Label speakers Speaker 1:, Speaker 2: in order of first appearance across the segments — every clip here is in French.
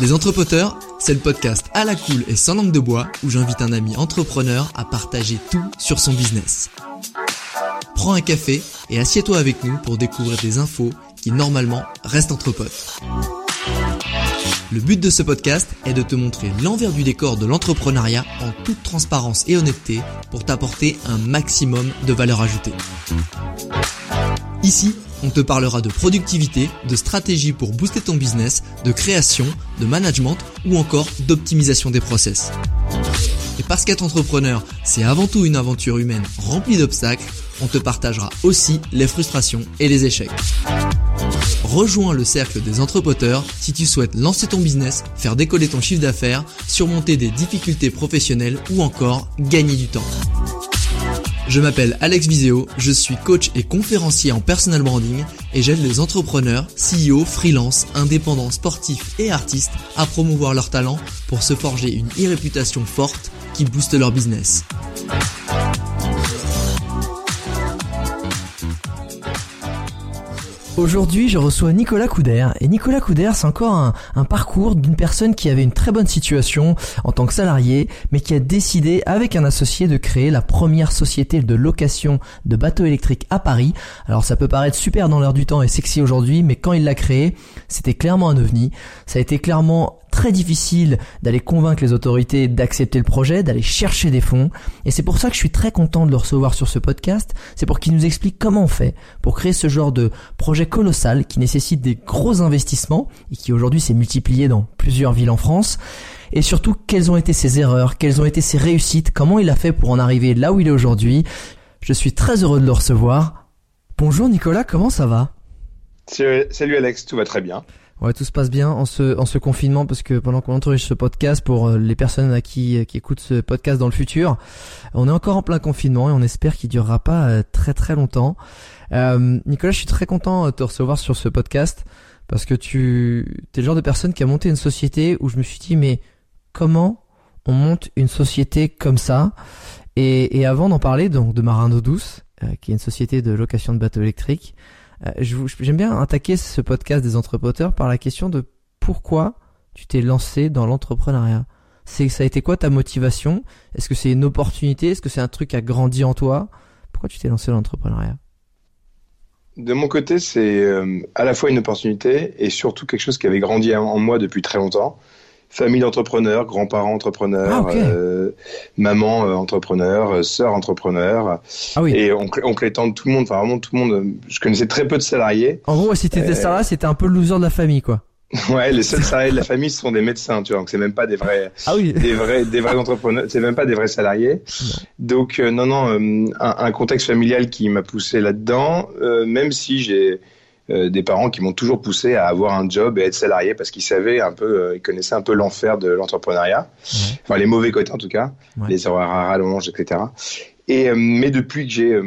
Speaker 1: Les Entrepoteurs, c'est le podcast à la cool et sans langue de bois où j'invite un ami entrepreneur à partager tout sur son business. Prends un café et assieds-toi avec nous pour découvrir des infos qui normalement restent entre potes. Le but de ce podcast est de te montrer l'envers du décor de l'entrepreneuriat en toute transparence et honnêteté pour t'apporter un maximum de valeur ajoutée. Ici, on te parlera de productivité, de stratégie pour booster ton business, de création, de management ou encore d'optimisation des process. Et parce qu'être entrepreneur, c'est avant tout une aventure humaine remplie d'obstacles, on te partagera aussi les frustrations et les échecs. Rejoins le cercle des entrepoteurs si tu souhaites lancer ton business, faire décoller ton chiffre d'affaires, surmonter des difficultés professionnelles ou encore gagner du temps. Je m'appelle Alex Viseo, je suis coach et conférencier en personal branding et j'aide les entrepreneurs, CEO, freelance, indépendants, sportifs et artistes à promouvoir leurs talents pour se forger une e-réputation forte qui booste leur business.
Speaker 2: Aujourd'hui, je reçois Nicolas Couder. Et Nicolas Couder, c'est encore un, un parcours d'une personne qui avait une très bonne situation en tant que salarié, mais qui a décidé, avec un associé, de créer la première société de location de bateaux électriques à Paris. Alors ça peut paraître super dans l'heure du temps et sexy aujourd'hui, mais quand il l'a créé, c'était clairement un ovni. Ça a été clairement très difficile d'aller convaincre les autorités d'accepter le projet, d'aller chercher des fonds. Et c'est pour ça que je suis très content de le recevoir sur ce podcast. C'est pour qu'il nous explique comment on fait pour créer ce genre de projet colossal qui nécessite des gros investissements et qui aujourd'hui s'est multiplié dans plusieurs villes en France. Et surtout, quelles ont été ses erreurs, quelles ont été ses réussites, comment il a fait pour en arriver là où il est aujourd'hui. Je suis très heureux de le recevoir. Bonjour Nicolas, comment ça va?
Speaker 3: Salut Alex, tout va très bien.
Speaker 2: Ouais, tout se passe bien en ce, en ce confinement parce que pendant qu'on enregistre ce podcast pour euh, les personnes à qui, euh, qui écoutent ce podcast dans le futur, on est encore en plein confinement et on espère qu'il durera pas euh, très très longtemps. Euh, Nicolas, je suis très content de te recevoir sur ce podcast parce que tu es le genre de personne qui a monté une société où je me suis dit mais comment on monte une société comme ça? Et, et avant d'en parler donc de Marin d'eau douce, qui est une société de location de bateaux électriques, j'aime bien attaquer ce podcast des entrepreneurs par la question de pourquoi tu t'es lancé dans l'entrepreneuriat. C'est ça a été quoi ta motivation? Est-ce que c'est une opportunité? Est-ce que c'est un truc qui a grandi en toi? Pourquoi tu t'es lancé dans l'entrepreneuriat?
Speaker 3: De mon côté, c'est euh, à la fois une opportunité et surtout quelque chose qui avait grandi en moi depuis très longtemps famille d'entrepreneurs, grands-parents entrepreneurs, ah, euh, maman euh, entrepreneur, euh, sœur entrepreneur, ah, oui. et oncle, oncle et tante, tout le monde, enfin vraiment tout le monde. Je connaissais très peu de salariés.
Speaker 2: En gros, si t'étais salarié, c'était un peu le loser de la famille, quoi.
Speaker 3: Ouais, les seuls salariés de la famille ce sont des médecins, tu vois. Donc c'est même pas des vrais, ah oui. des vrais, des vrais entrepreneurs. C'est même pas des vrais salariés. Donc non, non, un, un, contexte familial qui m'a poussé là-dedans, même si j'ai euh, des parents qui m'ont toujours poussé à avoir un job et être salarié parce qu'ils savaient un peu, euh, ils connaissaient un peu l'enfer de l'entrepreneuriat, enfin les mauvais côtés en tout cas, les horaires à rallonge, etc. Et, euh, mais depuis que j'ai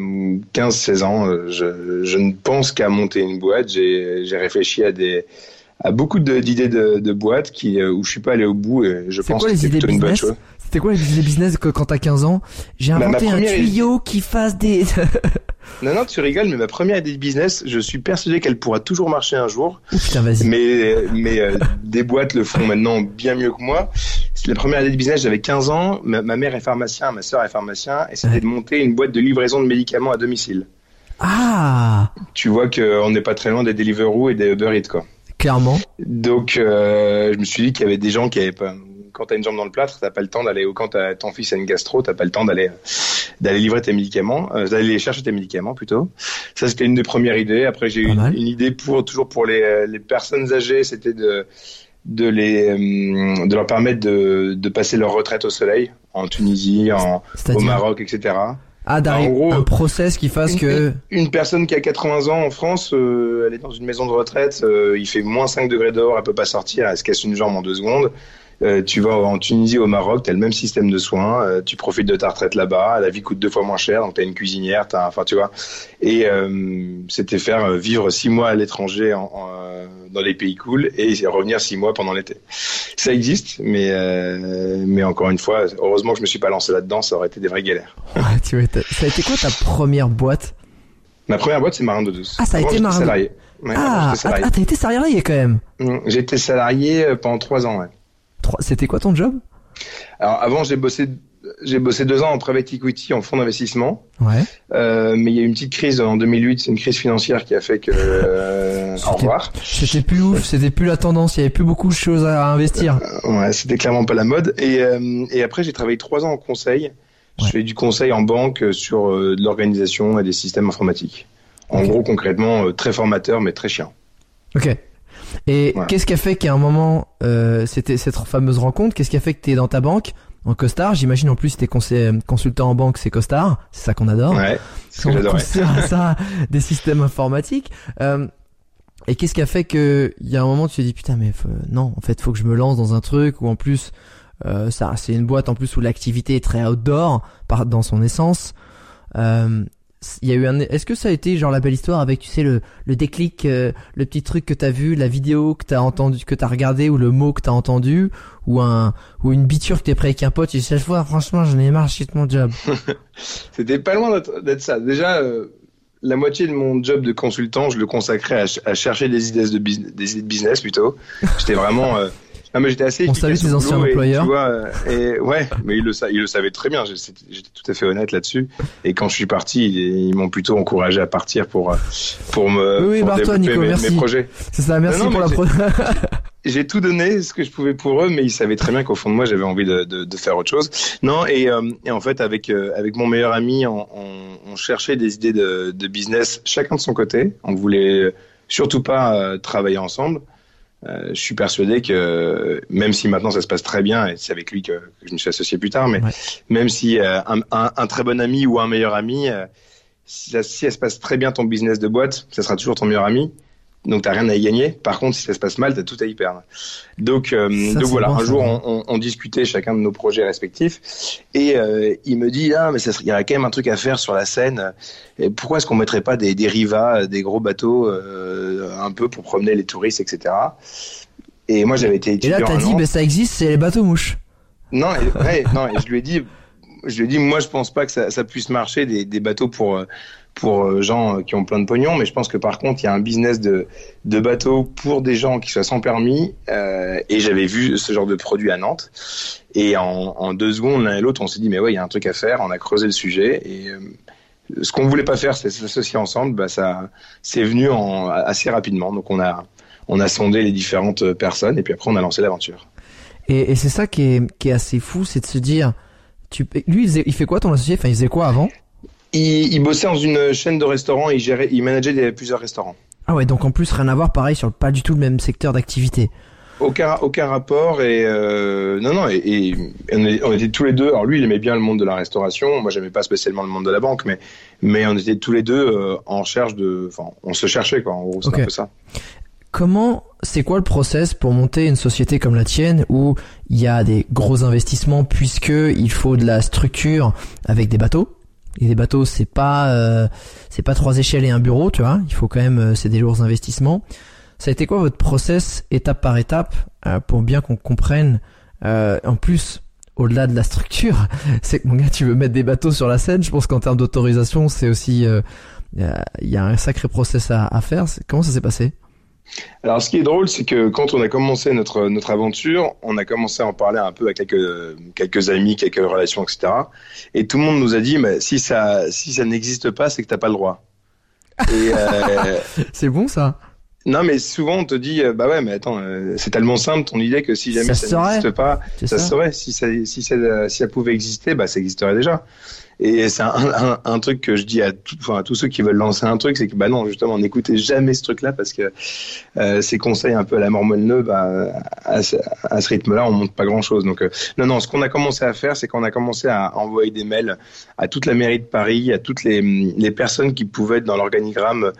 Speaker 3: 15-16 ans, je, je, ne pense qu'à monter une boîte. J'ai réfléchi à des à beaucoup d'idées de, de, boîtes qui où je suis pas allé au bout et je pense que c'est plutôt une bonne chose.
Speaker 2: C'était quoi les idées business que quand t'as 15 ans? J'ai bah, inventé un tuyau qui fasse des
Speaker 3: Non, non, tu rigoles, mais ma première idée de business, je suis persuadé qu'elle pourra toujours marcher un jour.
Speaker 2: putain, vas-y.
Speaker 3: Mais, mais euh, des boîtes le font maintenant bien mieux que moi. C'est la première idée de business, j'avais 15 ans, ma, mère est pharmacien, ma sœur est pharmacien, et c'était de monter une boîte de livraison de médicaments à domicile.
Speaker 2: Ah
Speaker 3: Tu vois qu'on n'est pas très loin des Deliveroo et des Uber Eats, quoi.
Speaker 2: Clairement.
Speaker 3: Donc, euh, je me suis dit qu'il y avait des gens qui avaient pas quand t'as une jambe dans le plâtre, t'as pas le temps d'aller, ou quand ton fils a une gastro, t'as pas le temps d'aller d'aller livrer tes médicaments, euh, d'aller chercher tes médicaments plutôt. Ça c'était une des premières idées. Après j'ai eu une, idée pour toujours pour les, les personnes âgées, c'était de de les euh, de leur permettre de, de passer leur retraite au soleil en Tunisie, en, au Maroc, etc.
Speaker 2: Ah, un process qui fasse que...
Speaker 3: Une, personne qui a 80 ans en France, euh, elle est dans une maison de retraite, euh, il fait moins 5 degrés dehors, elle peut pas sortir, elle se casse une jambe en deux secondes. Euh, tu vas en Tunisie, au Maroc, tu as le même système de soins, euh, tu profites de ta retraite là-bas, la vie coûte deux fois moins cher, donc tu as une cuisinière, as, enfin tu vois. Et euh, c'était faire vivre six mois à l'étranger en, dans les pays cool et revenir six mois pendant l'été. Ça existe, mais mais encore une fois, heureusement que je me suis pas lancé là-dedans, ça aurait été des vraies galères.
Speaker 2: tu ça a été quoi ta première boîte?
Speaker 3: Ma première boîte, c'est Marin de Douce.
Speaker 2: Ah, ça a été Marin
Speaker 3: salarié.
Speaker 2: ah, ah, t'as été salarié quand même.
Speaker 3: Mmh, j'ai été salarié pendant trois ans, ouais.
Speaker 2: C'était quoi ton job?
Speaker 3: Alors avant, j'ai bossé j'ai bossé deux ans en private equity en fonds d'investissement.
Speaker 2: Ouais.
Speaker 3: Euh, mais il y a eu une petite crise en 2008, c'est une crise financière qui a fait que euh, au revoir.
Speaker 2: C'était plus ouf, c'était plus la tendance, il y avait plus beaucoup de choses à investir.
Speaker 3: Euh, ouais, c'était clairement pas la mode. Et, et après, j'ai travaillé trois ans en conseil. Je fais du conseil en banque sur de l'organisation et des systèmes informatiques. En gros, concrètement, très formateur, mais très chiant.
Speaker 2: Ok. Et qu'est-ce qui a fait qu'à un moment, euh, c'était cette fameuse rencontre, qu'est-ce qui a fait que tu es dans ta banque en costard? J'imagine en plus tu es consultant en banque, c'est costard, c'est ça qu'on adore.
Speaker 3: Ouais, c'est ce que
Speaker 2: ça des systèmes informatiques. Euh, et qu'est-ce qui a fait que il y a un moment tu te dis putain mais non en fait faut que je me lance dans un truc où en plus euh, ça c'est une boîte en plus où l'activité est très outdoor par dans son essence. Euh, il y a eu un est-ce que ça a été genre la belle histoire avec tu sais le le déclic euh, le petit truc que t'as vu la vidéo que t'as entendu que t'as regardé ou le mot que t'as entendu ou un ou une biture que t'es prêt avec un pote et cette fois franchement j'en ai marre de mon job.
Speaker 3: C'était pas loin d'être ça. Déjà euh, la moitié de mon job de consultant je le consacrais à, chercher des idées de business, des idées de business plutôt. J'étais vraiment euh, non, mais j'étais assez.
Speaker 2: On salue tes anciens employeurs.
Speaker 3: tu vois, et ouais, mais ils le, ils le savaient très bien. J'étais tout à fait honnête là-dessus. Et quand je suis parti, ils, m'ont plutôt encouragé à partir pour pour me
Speaker 2: oui,
Speaker 3: pour
Speaker 2: développer
Speaker 3: Nico,
Speaker 2: mes,
Speaker 3: merci. mes, projets.
Speaker 2: C'est ça, merci pour la
Speaker 3: J'ai tout donné ce que je pouvais pour eux, mais ils savaient très bien qu'au fond de moi, j'avais envie de, de, de, faire autre chose. Non, et, euh, et en fait, avec euh, avec mon meilleur ami, on, on, on cherchait des idées de, de, business, chacun de son côté. On voulait surtout pas euh, travailler ensemble. Euh, je suis persuadé que même si maintenant ça se passe très bien et c'est avec lui que, que, je me suis associé plus tard, mais même si euh, un, un, un, très bon ami ou un meilleur ami, euh, si, ça, si elle se passe très bien ton business de boîte, ça sera toujours ton meilleur ami donc t'as rien à y gagner. Par contre, si ça se passe mal, t'as tout à y perdre. Donc, euh, donc voilà, un jour on, on, on, discutait chacun de nos projets respectifs, et euh, il me dit ah mais il y a quand même un truc à faire sur la Seine. Et pourquoi est-ce qu'on mettrait pas des, des rivas, des gros bateaux, euh, un peu pour promener les touristes, etc. Et moi j'avais été étudiant.
Speaker 2: Et là t'as dit, mais ça existe, c'est les bateaux mouches.
Speaker 3: Non, et, ouais, non, et je lui ai dit, je lui ai dit, moi je pense pas que ça, ça puisse marcher des, des bateaux pour euh, pour euh, gens qui ont plein de pognon, mais je pense que par contre, il y a un business de, de bateau pour des gens qui soient sans permis. Euh, et j'avais vu ce genre de produit à Nantes. Et en, en deux secondes, l'un et l'autre, on s'est dit, mais ouais, il y a un truc à faire. On a creusé le sujet. Et euh, ce qu'on voulait pas faire, c'est s'associer ensemble. Bah, ça, c'est venu en, assez rapidement. Donc on a, on a sondé les différentes personnes. Et puis après, on a lancé l'aventure.
Speaker 2: Et, et c'est ça qui est, qui est assez fou, c'est de se dire, tu, lui, il, il fait quoi ton associé? Enfin, il faisait quoi avant?
Speaker 3: Il, il, bossait dans une chaîne de restaurants et il gérait, il manageait des, plusieurs restaurants.
Speaker 2: Ah ouais, donc en plus rien à voir, pareil sur pas du tout le même secteur d'activité.
Speaker 3: Aucun, aucun rapport et euh, non non et, et on, était tous les deux. Alors lui il aimait bien le monde de la restauration, moi j'aimais pas spécialement le monde de la banque, mais mais on était tous les deux euh, en recherche de, enfin on se cherchait quoi. En gros c'est okay. un peu ça.
Speaker 2: Comment, c'est quoi le process pour monter une société comme la tienne où il y a des gros investissements puisque il faut de la structure avec des bateaux et bateaux, c'est pas euh, c'est pas trois échelles et un bureau, tu vois. Il faut quand même euh, c'est des lourds investissements. Ça a été quoi votre process étape par étape euh, pour bien qu'on comprenne euh, en plus au-delà de la structure, c'est que mon gars, tu veux mettre des bateaux sur la scène. Je pense qu'en termes d'autorisation, c'est aussi il y, y, a un sacré process à, à faire. Comment ça s'est passé?
Speaker 3: Alors, ce qui est drôle, c'est que quand on a commencé notre notre aventure, on a commencé à en parler un peu à quelques quelques amis, quelques relations, etc. Et tout le monde nous a dit, mais si ça si ça n'existe pas, c'est que t'as pas le droit.
Speaker 2: Euh... c'est bon ça?
Speaker 3: Non, mais souvent on te dit, euh, bah ouais, mais attends, euh, c'est tellement simple ton idée que si jamais ça, ça n'existe pas, ça, ça, serait. Si ça, si ça, si ça pouvait exister, bah ça existerait déjà. Et c'est un, un, truc que je dis à, enfin, à tous ceux qui veulent lancer un truc, c'est que bah non, justement, n'écoutez jamais ce truc-là parce que euh, ces conseils un peu à la mort bah, à, ce, à ce rythme-là, on monte pas grand-chose. Donc euh, non, non, ce qu'on a commencé à faire, c'est qu'on a commencé à envoyer des mails à toute la mairie de Paris, à toutes les, les personnes qui pouvaient être dans l'organigramme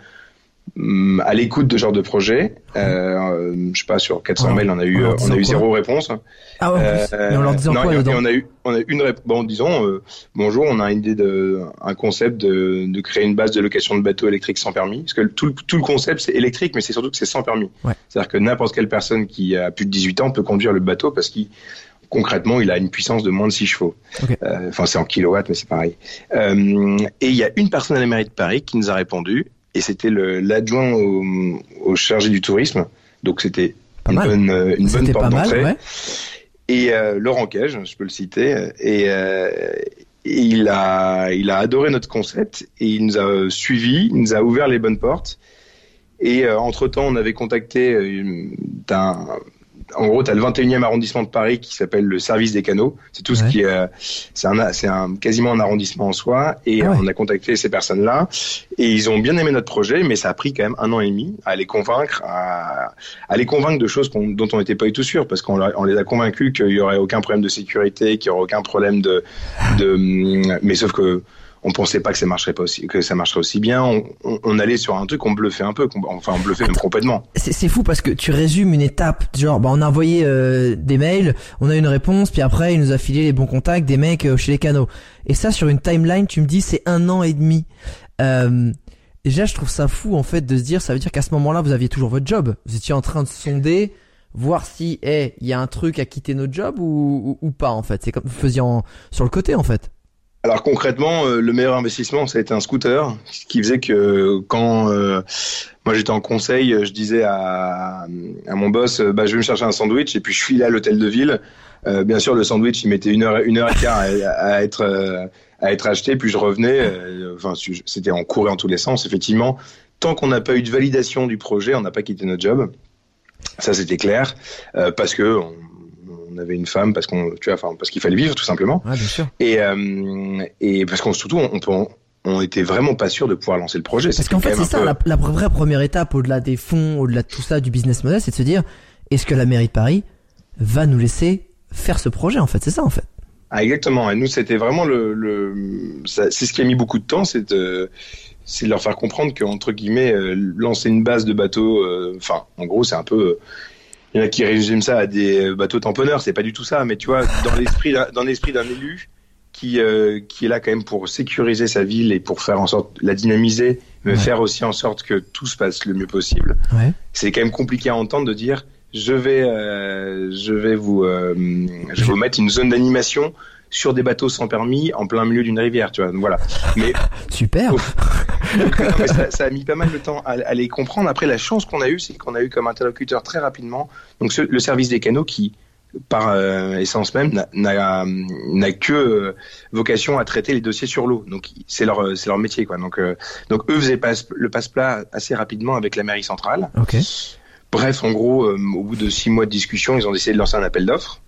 Speaker 3: à l'écoute de ce genre de projet. Euh, je sais pas sur 400 ah, mails, on a eu on a eu zéro réponse.
Speaker 2: Ah ouais. Euh, mais on leur quoi
Speaker 3: on a eu on a une réponse. Bon, disons euh, bonjour, on a une idée de un concept de, de créer une base de location de bateaux électriques sans permis. Parce que tout, tout le concept c'est électrique, mais c'est surtout que c'est sans permis. C'est-à-dire que n'importe quelle personne qui a plus de 18 ans peut conduire le bateau parce qu'il concrètement, il a une puissance de moins de 6 chevaux. Euh, enfin, c'est en kilowatts, mais c'est pareil. Euh, et il y a une personne à la mairie de Paris qui nous a répondu et c'était l'adjoint au, au, chargé du tourisme. Donc c'était une bonne, euh, une bonne porte d'entrée. Et euh, Laurent Cage, je peux le citer, et, euh, il a, il a adoré notre concept et il nous a suivis, il nous a ouvert les bonnes portes. Et euh, entre temps, on avait contacté un, en gros, tu as le 21e arrondissement de Paris qui s'appelle le service des canaux. C'est tout ce qui est, c'est un, c'est un, quasiment un arrondissement en soi. Et ah on a contacté ces personnes-là et ils ont bien aimé notre projet, mais ça a pris quand même un an et demi à les convaincre, à, à les convaincre de choses dont on n'était pas du tout sûr, parce qu'on on les a convaincus qu'il y aurait aucun problème de sécurité, qu'il y aurait aucun problème de, de, mais sauf que on pensait pas que ça marcherait pas aussi, que ça marcherait aussi bien. On, on, allait sur un truc, on bluffait un peu, enfin on bluffait même complètement.
Speaker 2: C'est fou parce que tu résumes une étape, genre bah on a envoyé euh, des mails, on a une réponse, puis après il nous a filé les bons contacts des mecs euh, chez les canaux. Et ça sur une timeline, tu me dis c'est un an et demi. Euh, déjà je trouve ça fou en fait de se dire, ça veut dire qu'à ce moment-là vous aviez toujours votre job, vous étiez en train de sonder voir si eh il y a un truc à quitter notre job ou, ou, pas en fait. C'est comme vous faisiez sur le côté en fait.
Speaker 3: Alors concrètement, euh, le meilleur investissement, ça a été un scooter, ce qui faisait que quand euh, moi j'étais en conseil, je disais à, à mon boss, bah, je vais me chercher un sandwich et puis je filais à l'hôtel de ville. Euh, bien sûr, le sandwich, il mettait une heure, une heure et quart à, être à être acheté, puis je revenais. Enfin, c'était en courait en tous les sens. Effectivement, tant qu'on n'a pas eu de validation du projet, on n'a pas quitté notre job. Ça, c'était clair, parce que avait une femme parce qu'on, tu vois, enfin, parce qu'il fallait vivre tout simplement.
Speaker 2: bien sûr.
Speaker 3: Et, euh, et parce qu'on surtout, on, on, on était vraiment pas sûr de pouvoir lancer le projet.
Speaker 2: Parce qu'en fait, c'est ça, la, vraie première étape, au-delà des fonds, au-delà de tout ça, du business model, c'est de se dire, est-ce que la mairie de Paris va nous laisser faire ce projet, en fait? C'est ça, en fait.
Speaker 3: Ah, exactement. Et nous, c'était vraiment le, le c'est ce qui a mis beaucoup de temps, c'est de, c'est de leur faire comprendre qu'entre guillemets, euh, lancer une base de bateau, euh, enfin, en gros, c'est un peu, il y en a qui résument ça à des bateaux tamponneurs, c'est pas du tout ça, mais tu vois, dans l'esprit, dans l'esprit d'un élu qui euh, qui est là quand même pour sécuriser sa ville et pour faire en sorte la dynamiser, mais faire aussi en sorte que tout se passe le mieux possible. Ouais. C'est quand même compliqué à entendre de dire je vais euh, je vais vous euh, je vais vous mettre une zone d'animation sur des bateaux sans permis en plein milieu d'une rivière, tu vois. Voilà.
Speaker 2: Mais super.
Speaker 3: Ça, a mis pas mal de temps à, les comprendre. Après, la chance qu'on a eue, c'est qu'on a eu comme interlocuteur très rapidement donc le service des canaux qui par euh, essence même n'a que euh, vocation à traiter les dossiers sur l'eau. Donc c'est leur c'est leur métier quoi. Donc euh, donc eux faisaient le passe-plat assez rapidement avec la mairie centrale.
Speaker 2: Ok.
Speaker 3: Bref en gros au bout de six mois de discussion ils ont décidé de lancer un appel d'offres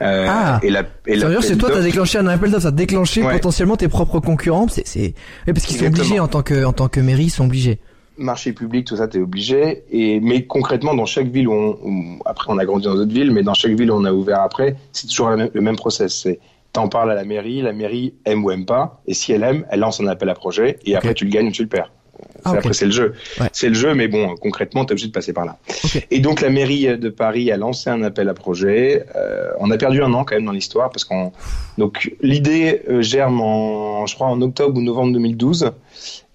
Speaker 2: euh, ah, et la, et c'est toi, t'as déclenché un appel d'offres, t'as déclenché potentiellement tes propres concurrents. C'est, c'est, parce qu'ils sont obligés en tant que, en tant que mairie, ils sont obligés.
Speaker 3: Marché public, tout ça, t'es obligé. Et mais concrètement, dans chaque ville où, on, après on a grandi dans d'autres villes, mais dans chaque ville où on a ouvert après, c'est toujours le même, process. C'est t'en parles à la mairie, la mairie aime ou aime pas, et si elle aime, elle lance un appel à projet, et après tu le gagnes ou tu le perds. Ah, après, c'est le jeu. C'est le jeu, mais bon, concrètement, tu es obligé de passer par là. Et donc, la mairie de Paris a lancé un appel à projet. Euh, on a perdu un an quand même dans l'histoire parce qu'on. Donc, l'idée euh, germe en, je crois, en octobre ou novembre 2012.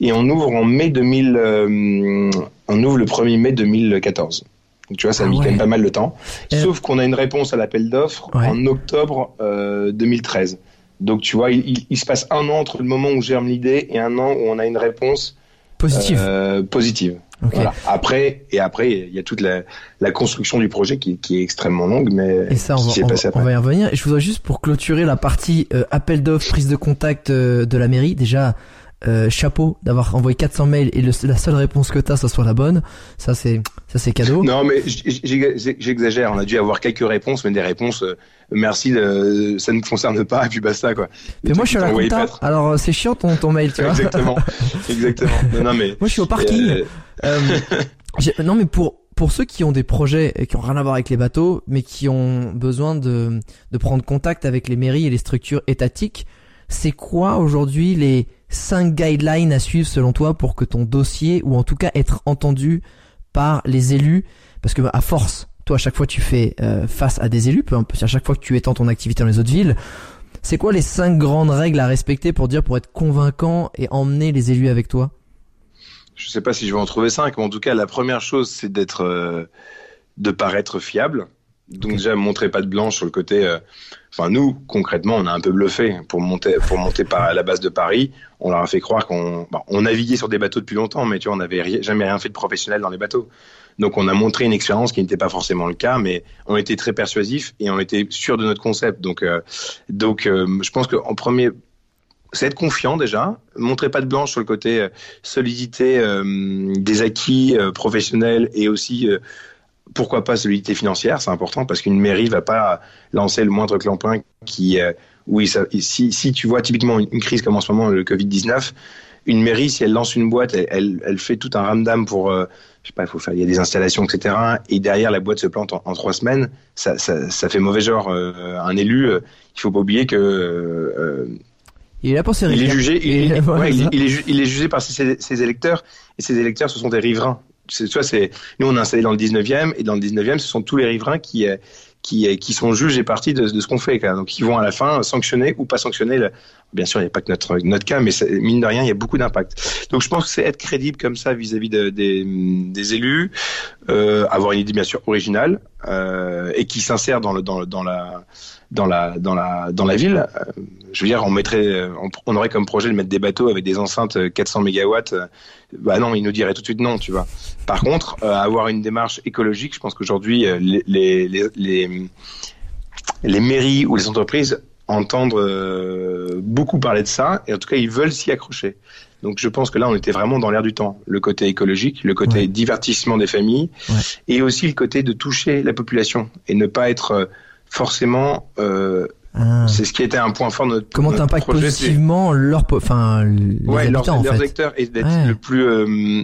Speaker 3: Et on ouvre en mai 2000. Euh, on ouvre le 1er mai 2014. Donc, tu vois, ça a ah mis quand même pas mal de temps. Sauf qu'on a une réponse à l'appel d'offres en octobre 2013. Donc, tu vois, il, il, se passe un an entre le moment où germe l'idée et un an où on a une réponse
Speaker 2: Positive.
Speaker 3: Euh, positive. Voilà. Après et après il y a toute la, la construction du projet qui, qui, est extrêmement longue, mais
Speaker 2: et ça on va, on, va y revenir. Et je voudrais juste pour clôturer la partie euh, appel d'offres, prise de contact euh, de la mairie. Déjà, euh, chapeau d'avoir envoyé 400 mails et la seule réponse que t'as, ça soit la bonne. Ça c'est ça c'est cadeau.
Speaker 3: Non mais j'exagère. On a dû avoir quelques réponses, mais des réponses. Euh, merci, ça ne me concerne pas et puis basta quoi.
Speaker 2: Mais moi je suis à la compta. Alors euh, c'est chiant ton ton mail, tu vois.
Speaker 3: Exactement, exactement. Non, mais
Speaker 2: moi je suis au parking. non mais pour pour ceux qui ont des projets et qui ont rien à voir avec les bateaux, mais qui ont besoin de de prendre contact avec les mairies et les structures étatiques, c'est quoi aujourd'hui les 5 guidelines à suivre selon toi pour que ton dossier, ou en tout cas être entendu par les élus, parce que à force, toi à chaque fois tu fais euh, face à des élus, peu à chaque fois que tu étends ton activité dans les autres villes, c'est quoi les 5 grandes règles à respecter pour dire pour être convaincant et emmener les élus avec toi?
Speaker 3: Je sais pas si je vais en trouver 5, mais en tout cas la première chose c'est d'être euh, de paraître fiable. Donc déjà montrer pas de blanche sur le côté. Euh, enfin nous concrètement on a un peu bluffé pour monter pour monter par la base de Paris. On leur a fait croire qu'on on naviguait sur des bateaux depuis longtemps, mais tu vois on n'avait jamais rien fait de professionnel dans les bateaux. Donc on a montré une expérience qui n'était pas forcément le cas, mais on était très persuasif et on était sûr de notre concept. Donc euh, donc euh, je pense qu'en premier c'est être confiant déjà, montrer pas de blanche sur le côté solidité des acquis professionnels et aussi pourquoi pas solidité financière, c'est important parce qu'une mairie va pas lancer le moindre clampin qui, euh, oui, ça, si, si tu vois typiquement une crise comme en ce moment le Covid 19, une mairie si elle lance une boîte, elle, elle, fait tout un ramdam pour, euh, je sais pas, il faut faire, il y a des installations, etc. Et derrière la boîte se plante en, trois semaines, ça, ça, ça, fait mauvais genre. Euh, un élu, il faut pas oublier que
Speaker 2: il est là pour ses
Speaker 3: il est jugé, il, il, est, il, est, jugé par ses, ses, électeurs et ses électeurs ce sont des riverains tu vois, c'est, nous, on est installé dans le 19e, et dans le 19e, ce sont tous les riverains qui, euh, qui, euh, qui sont juges et partis de, ce qu'on fait. Donc, ils vont à la fin sanctionner ou pas sanctionner. Bien sûr, il n'y a pas que notre, notre cas, mais mine de rien, il y a beaucoup d'impact. Donc, je pense que c'est être crédible comme ça vis-à-vis de, des, des élus, euh, avoir une idée bien sûr originale euh, et qui s'insère dans, le, dans, dans la dans la dans la dans la ville. Euh, je veux dire, on mettrait, on, aurait comme projet de mettre des bateaux avec des enceintes 400 mégawatts. Bah non, il nous dirait tout de suite non, tu vois. Par contre, euh, avoir une démarche écologique, je pense qu'aujourd'hui euh, les, les, les, les mairies ou les entreprises entendent beaucoup parler de ça et en tout cas ils veulent s'y accrocher. Donc je pense que là on était vraiment dans l'air du temps, le côté écologique, le côté divertissement des familles et aussi le côté de toucher la population et ne pas être forcément. Euh, ah. C'est ce qui était un point fort de notre
Speaker 2: Comment t'impactes positivement leur, enfin, les
Speaker 3: ouais, leurs, secteurs et d'être le plus euh,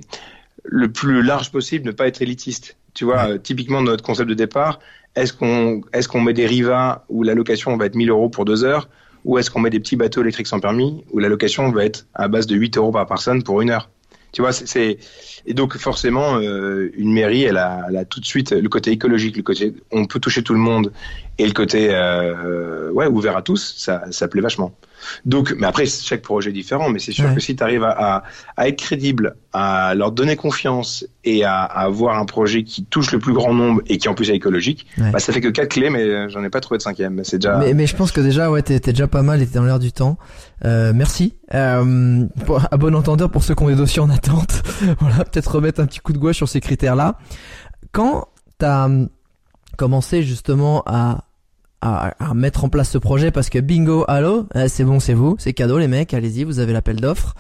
Speaker 3: le plus large possible, ne pas être élitiste. Tu vois, euh, typiquement notre concept de départ, est-ce qu'on est-ce qu'on met des rivas où la location va être 1000 euros pour deux heures, ou est-ce qu'on met des petits bateaux électriques sans permis où la location va être à base de 8 euros par personne pour une heure? Tu vois, c'est et donc forcément euh, une mairie, elle a, elle a, tout de suite le côté écologique, le côté on peut toucher tout le monde et le côté euh, ouvert à tous, ça, ça plaît vachement. Donc, mais après chaque projet est différent, mais c'est sûr que si tu arrives à, à, être crédible, à leur donner confiance et à, à, avoir un projet qui touche le plus grand nombre et qui en plus est écologique, bah, ça fait que quatre clés, mais j'en ai pas trouvé de cinquième. C'est déjà.
Speaker 2: Mais, mais je pense que déjà ouais t'es, déjà pas mal, t'es dans l'air du temps. Euh, merci. Euh, à bon entendeur pour ceux qui ont des dossiers en attente. voilà, peut-être remettre un petit coup de gouache sur ces critères-là. Quand t'as hum, commencé justement à à, mettre en place ce projet parce que bingo, allô, eh, c'est bon, c'est vous, c'est cadeau les mecs, allez-y, vous avez l'appel d'offres.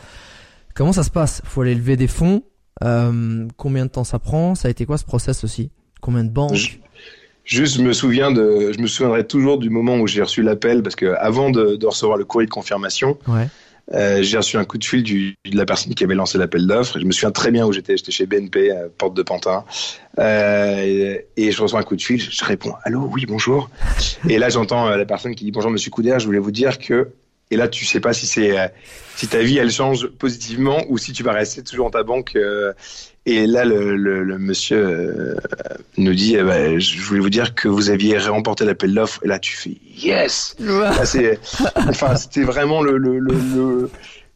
Speaker 2: Comment ça se passe? Faut aller lever des fonds. Euh, combien de temps ça prend? Ça a été quoi ce process aussi? Combien de banques?
Speaker 3: Juste, je me souviens de, je me souviendrai toujours du moment où j'ai reçu l'appel parce que avant de, de, recevoir le courrier de confirmation, ouais. Euh, j'ai reçu un coup de fil du, de la personne qui avait lancé l'appel d'offres. Je me souviens très bien où j'étais. J'étais chez BNP, à Porte de Pantin. Euh, et, je reçois un coup de fil. Je réponds Allô, oui, bonjour. et là, j'entends euh, la personne qui dit Bonjour, monsieur Couder, je voulais vous dire que. Et là, tu sais pas si c'est euh, si ta vie elle change positivement ou si tu vas rester toujours dans ta banque et là, le, le, le monsieur euh, nous dit eh ben, Je voulais vous dire que vous aviez remporté l'appel d'offres. Et là, tu fais Yes Enfin, c'était vraiment le,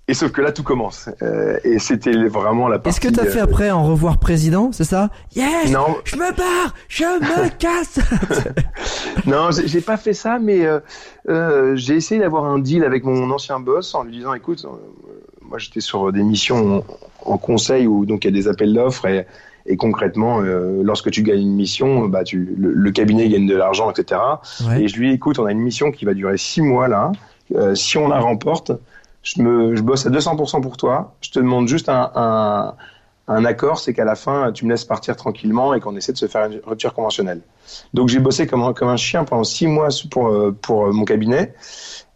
Speaker 3: Et sauf que là, tout commence. Euh, et c'était vraiment la
Speaker 2: partie. Est-ce que tu as fait euh, après en revoir président C'est ça? Yes Non. Je me barre Je me casse
Speaker 3: Non, j'ai pas fait ça, mais euh, j'ai essayé d'avoir un deal avec mon ancien boss en lui disant Écoute, moi j'étais sur des missions en conseil où donc il y a des appels d'offres et, et concrètement, euh, lorsque tu gagnes une mission, bah tu, le, cabinet gagne de l'argent, etc. Et je lui dis, écoute, on a une mission qui va durer six mois là. Euh, si on la remporte, je, me, je bosse à 200% pour toi, je te demande juste un, un, un accord, c'est qu'à la fin, tu me laisses partir tranquillement et qu'on essaie de se faire une rupture conventionnelle. Donc j'ai bossé comme un, comme un chien pendant six mois pour, pour mon cabinet,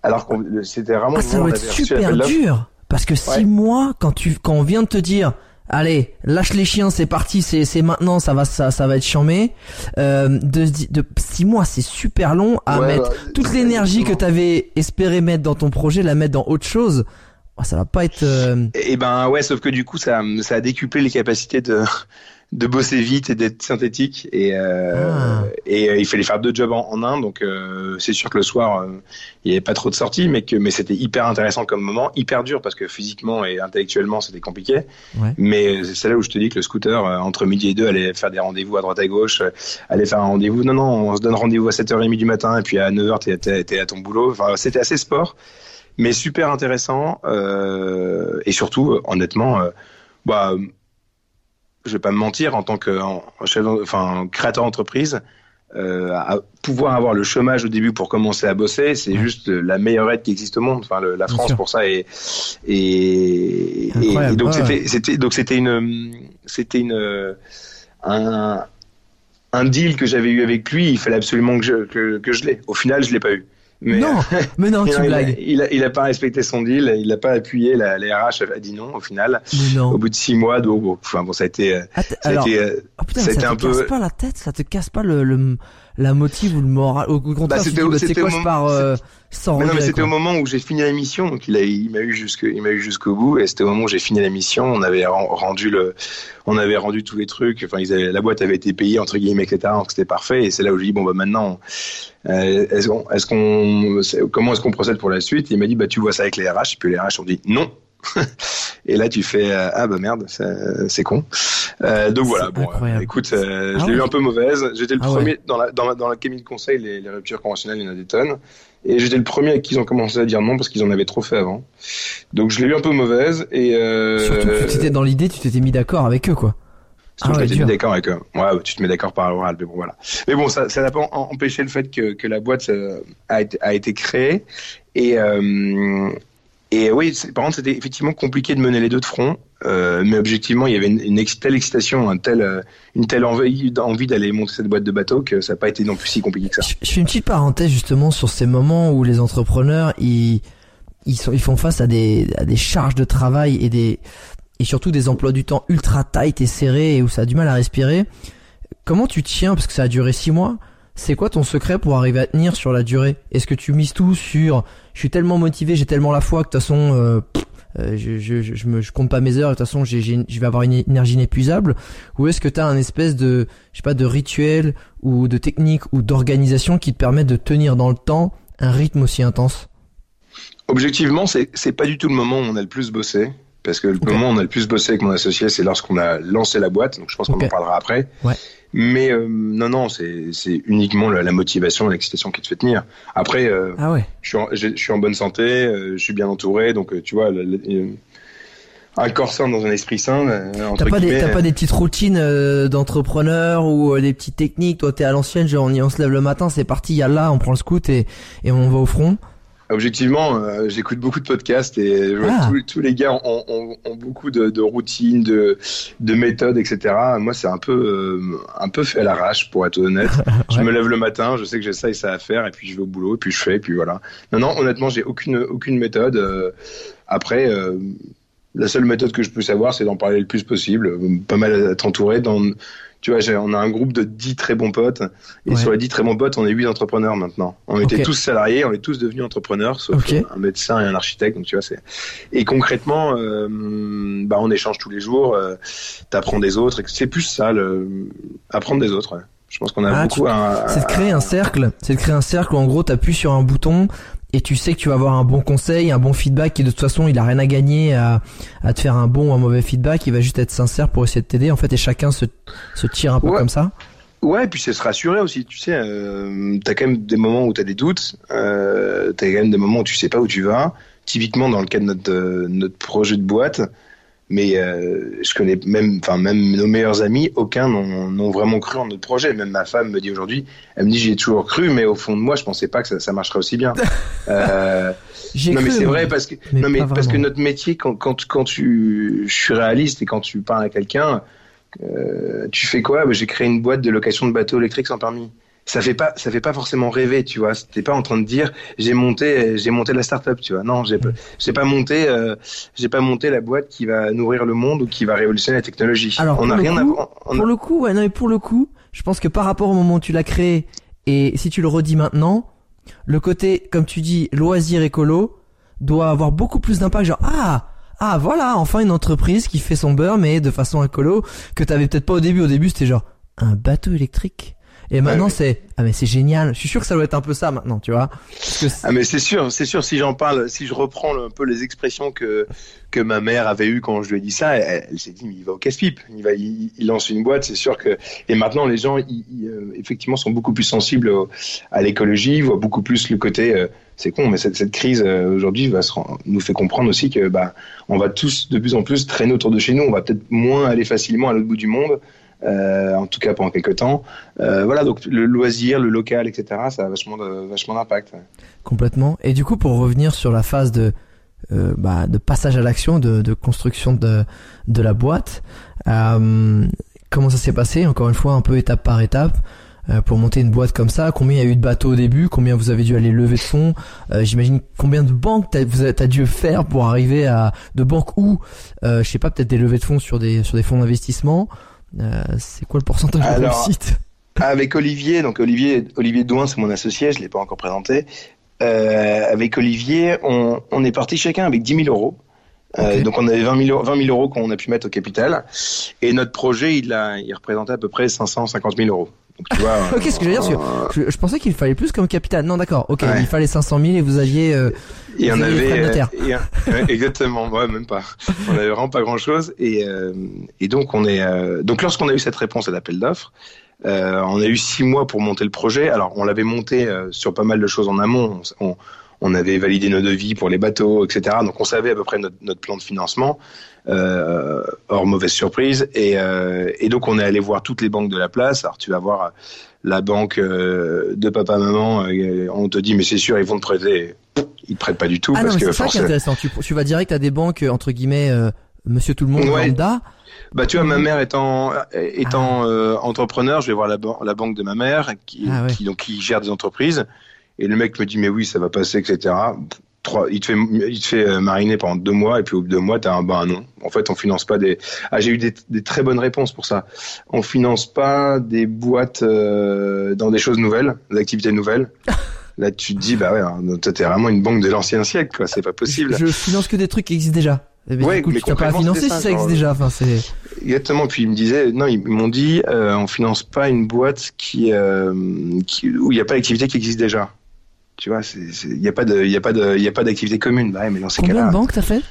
Speaker 3: alors que c'était vraiment...
Speaker 2: Ah, ça doit être super dur, parce que six mois, quand, tu, quand on vient de te dire allez, lâche les chiens, c'est parti, c'est c'est maintenant, ça va ça ça va être chambé. Euh, de de six mois, c'est super long à mettre toute l'énergie que t'avais espéré mettre dans ton projet, la mettre dans autre chose. Oh, ça va pas être. Euh...
Speaker 3: Et eh ben ouais, sauf que du coup, ça ça a décuplé les capacités de de bosser vite et d'être synthétique. Et euh, ah. et euh, il fallait faire deux jobs en, en un. Donc euh, c'est sûr que le soir euh, il y avait pas trop de sorties mais que mais c'était hyper intéressant comme moment hyper dur parce que physiquement et intellectuellement c'était compliqué. Ouais. mais c'est là où je te dis que le scooter entre midi et deux allait faire des rendez-vous à droite à gauche allait faire un rendez-vous. Non non on se donne rendez-vous à 7h30 du matin et puis à 9h t'es t'es à ton boulot. Enfin c'était assez sport mais super intéressant et surtout honnêtement bah je vais pas me mentir, en tant que chef, enfin, créateur d'entreprise, euh, à pouvoir avoir le chômage au début pour commencer à bosser, c'est juste la meilleure aide qui existe au monde. Enfin, le, la France pour ça est et, et, donc c'était c'était donc c'était une c'était une un un deal que j'avais eu avec lui. Il fallait absolument que je que, que je l'ai. Au final, je l'ai pas eu.
Speaker 2: Mais, non, mais non, tu blagues.
Speaker 3: Il a, il, a, pas respecté son deal, il a pas appuyé, la, la RH a dit non au final.
Speaker 2: Non.
Speaker 3: Au bout de six mois, donc bon, enfin bon, ça a été,
Speaker 2: ah, ça a été, euh, oh putain, ça, ça un peu. casse pas la tête, ça te casse pas le, le la motive ou le moral. Au contraire, bah, c'était bah, quoi, je pars euh, sans.
Speaker 3: Mais non, mais c'était au moment où j'ai fini la mission, donc il a, il m'a eu jusque, il m'a eu jusqu'au bout, et c'était au moment où j'ai fini la mission, on avait rendu le, on avait rendu tous les trucs, enfin, ils avaient, la boîte avait été payée entre guillemets, etc. Donc c'était parfait, et c'est là où je dis bon bah maintenant, euh, est-ce qu'on, comment est-ce qu'on procède pour la suite? Il m'a dit bah tu vois ça avec les RH, et puis les RH ont dit non. Et là, tu fais euh, ah bah merde, c'est con. Euh, donc voilà. Bon, euh, écoute, euh, ah je l'ai eu un peu mauvaise. J'étais le ah premier ouais. dans la dans la dans la cabinet de conseil, les, les ruptures conventionnelles, il y en a des tonnes. Et j'étais le premier à qui ils ont commencé à dire non parce qu'ils en avaient trop fait avant. Donc je l'ai eu un peu mauvaise et.
Speaker 2: Surtout que tu étais dans l'idée, tu t'étais mis d'accord avec eux quoi.
Speaker 3: Ah ouais, je mis d'accord avec eux. Ouais, tu te mets d'accord par l'oral, mais bon voilà. Mais bon, ça ça n'a pas empêché le fait que que la boîte a été a été créée et euh, et oui, par contre, c'était effectivement compliqué de mener les deux de front, euh, mais objectivement, il y avait une, telle excitation, euh, une telle envie, d'aller monter cette boîte de bateau que ça n'a pas été non plus si compliqué que ça.
Speaker 2: Je, fais une petite parenthèse justement sur ces moments où les entrepreneurs, ils, ils, font face à des, à des charges de travail et des et surtout des emplois du temps ultra tight et serrés et où ça a du mal à respirer. Comment tu tiens parce que ça a duré six mois c'est quoi ton secret pour arriver à tenir sur la durée? Est-ce que tu mises tout sur je suis tellement motivé, j'ai tellement la foi que de toute façon euh, euh, je, je, je, me, je compte pas mes heures, de toute façon j'ai, je vais avoir une énergie inépuisable? Ou est-ce que tu as un espèce de je sais pas de rituel ou de technique ou d'organisation qui te permet de tenir dans le temps un rythme aussi intense?
Speaker 3: Objectivement, c'est c'est pas du tout le moment où on a le plus bossé parce que le moment où on a le plus bossé avec mon associé, c'est lorsqu'on a lancé la boîte. Donc je pense qu'on en parlera après.
Speaker 2: Ouais.
Speaker 3: Mais euh, non, non, c'est uniquement la, la motivation, l'excitation qui te fait tenir. Après, euh,
Speaker 2: ah ouais.
Speaker 3: je, suis en, je, suis en bonne santé, euh, je suis bien entouré, donc tu vois, le, le, un corps sain dans un esprit sain.
Speaker 2: T'as pas, des, pas des petites routines d'entrepreneur ou des petites techniques? Toi, t'es à l'ancienne, genre on, on se lève le matin, c'est parti, y a là, on prend le scoot et, et on va au front
Speaker 3: Objectivement, euh, j'écoute beaucoup de podcasts et ah. tous, tous, les gars ont, ont, ont beaucoup de, de, routines, de, de méthodes, etc. Moi, c'est un peu, euh, un peu fait à l'arrache, pour être honnête. ouais. Je me lève le matin, je sais que j'ai ça et ça à faire, et puis je vais au boulot, et puis je fais, et puis voilà. Non, non, honnêtement, j'ai aucune, aucune méthode. Euh, après, euh, la seule méthode que je peux savoir, c'est d'en parler le plus possible, pas mal être entouré dans tu vois, on a un groupe de 10 très bons potes. Et ouais. sur les 10 très bons potes, on est 8 entrepreneurs maintenant. On okay. était tous salariés, on est tous devenus entrepreneurs, sauf okay. un médecin et un architecte. Donc, tu vois, c'est. Et concrètement, euh, bah, on échange tous les jours, euh, t'apprends des autres. C'est plus ça, le... apprendre des autres. Ouais. Je pense qu'on a ah, beaucoup tu... à,
Speaker 2: à... C'est de créer un cercle. C'est de créer un cercle où en gros t'appuies sur un bouton et tu sais que tu vas avoir un bon conseil, un bon feedback et de toute façon il a rien à gagner à, à te faire un bon ou un mauvais feedback, il va juste être sincère pour essayer de t'aider en fait et chacun se, se tire un peu
Speaker 3: ouais.
Speaker 2: comme ça.
Speaker 3: Ouais, et puis c'est se rassurer aussi, tu sais, euh, t'as quand même des moments où t'as des doutes, euh, t'as quand même des moments où tu sais pas où tu vas. Typiquement dans le cas de notre, euh, notre projet de boîte, mais euh, je connais même, enfin même nos meilleurs amis, aucun n'ont vraiment cru en notre projet. Même ma femme me dit aujourd'hui, elle me dit j'y ai toujours cru, mais au fond de moi, je pensais pas que ça, ça marcherait aussi bien. euh, non mais c'est vrai parce que non mais parce que notre métier, quand quand quand tu, je suis réaliste et quand tu parles à quelqu'un, euh, tu fais quoi? Bah, J'ai créé une boîte de location de bateaux électriques sans permis ça fait pas ça fait pas forcément rêver tu vois. T'es pas en train de dire j'ai monté j'ai monté la start-up tu vois. Non j'ai j'ai pas monté euh, j'ai pas monté la boîte qui va nourrir le monde ou qui va révolutionner la technologie.
Speaker 2: Alors on a rien coup, à pour le coup ouais non mais pour le coup je pense que par rapport au moment où tu l'as créé et si tu le redis maintenant le côté comme tu dis loisir écolo doit avoir beaucoup plus d'impact. Genre ah ah voilà enfin une entreprise qui fait son beurre mais de façon écolo que t'avais peut-être pas au début. Au début c'était genre un bateau électrique et maintenant, c'est ah mais c'est génial. Je suis sûr que ça doit être un peu ça maintenant, tu vois.
Speaker 3: ah mais c'est sûr, c'est sûr. Si j'en parle, si je reprends un peu les expressions que que ma mère avait eues quand je lui ai dit ça, elle, s'est dit mais il va au casse-pipe, il va, il, lance une boîte, c'est sûr que. Et maintenant, les gens, ils, euh, effectivement, sont beaucoup plus sensibles à l'écologie, voient beaucoup plus le côté. Euh, c'est con, mais cette, cette crise euh, aujourd'hui nous fait comprendre aussi que bah on va tous de plus en plus traîner autour de chez nous. On va peut-être moins aller facilement à l'autre bout du monde. Euh, en tout cas pendant quelques temps. Euh, voilà, donc le loisir, le local, etc., ça a vachement vachement d'impact.
Speaker 2: Complètement. Et du coup, pour revenir sur la phase de euh, bah, de passage à l'action, de, de, construction de de la boîte, comment ça s'est passé Encore une fois, un peu étape par étape pour monter une boîte comme ça? Combien il y a eu de bateaux au début? Combien vous avez dû aller lever de fonds? J'imagine combien de banques t'as, as, dû faire pour arriver à de banques ou je sais pas peut-être des levées de fonds sur des sur des fonds d'investissement? Euh, c'est quoi le pourcentage de réussite
Speaker 3: Avec Olivier, donc Olivier, Olivier Douin, c'est mon associé, je l'ai pas encore présenté. Euh, avec Olivier, on, on, est parti chacun avec 10 000 euros. Euh, donc on avait 20 000, 20 000 euros qu'on a pu mettre au capital. Et notre projet, il, a, il représentait à peu près 550 000 euros.
Speaker 2: Donc, tu vois, ok, ce que je veux dire, que je, je, pensais qu'il fallait plus comme capital. Non, d'accord. Ok, il fallait 500 000 et vous aviez. Euh,
Speaker 3: et on avait. Euh, exactement. Ouais, même pas. On avait vraiment pas grand chose. Et, euh, et donc on est. Euh, donc lorsqu'on a eu cette réponse à l'appel d'offres, euh, on a eu six mois pour monter le projet. Alors on l'avait monté sur pas mal de choses en amont. On, on avait validé nos devis pour les bateaux, etc. Donc on savait à peu près notre, notre plan de financement, euh, hors mauvaise surprise. Et, euh, et, donc on est allé voir toutes les banques de la place. Alors tu vas voir la banque euh, de papa maman, euh, on te dit mais c'est sûr ils vont te prêter. Ils te prêtent pas du tout
Speaker 2: ah parce non, que c'est ça qui est intéressant. Tu, tu, vas direct à des banques entre guillemets Monsieur tout le monde ouais. lambda.
Speaker 3: Bah tu vois, ma mère étant étant ah. entrepreneur, je vais voir la, la banque de ma mère qui, ah qui donc qui gère des entreprises. Et le mec me dit, mais oui, ça va passer, etc. Trois, il te fait, il te fait euh, mariner pendant deux mois, et puis au bout de deux mois, t'as un, ben non. En fait, on finance pas des. Ah, j'ai eu des, des, très bonnes réponses pour ça. On finance pas des boîtes euh, dans des choses nouvelles, des activités nouvelles. Là, tu te dis, bah ouais, hein, t'es vraiment une banque de l'ancien siècle, quoi. C'est pas possible.
Speaker 2: Je, finance que des trucs qui existent déjà. Eh ben, ouais, mais tu pas à financer si ça existe déjà. Enfin, c'est.
Speaker 3: Exactement. Puis ils me disaient, non, ils m'ont dit, euh, on finance pas une boîte qui, euh, qui où il n'y a pas d'activité qui existe déjà. Tu vois, il n'y a pas de, il a pas de, il a pas d'activité commune. Bah, mais dans ces
Speaker 2: Combien de banques t'as fait?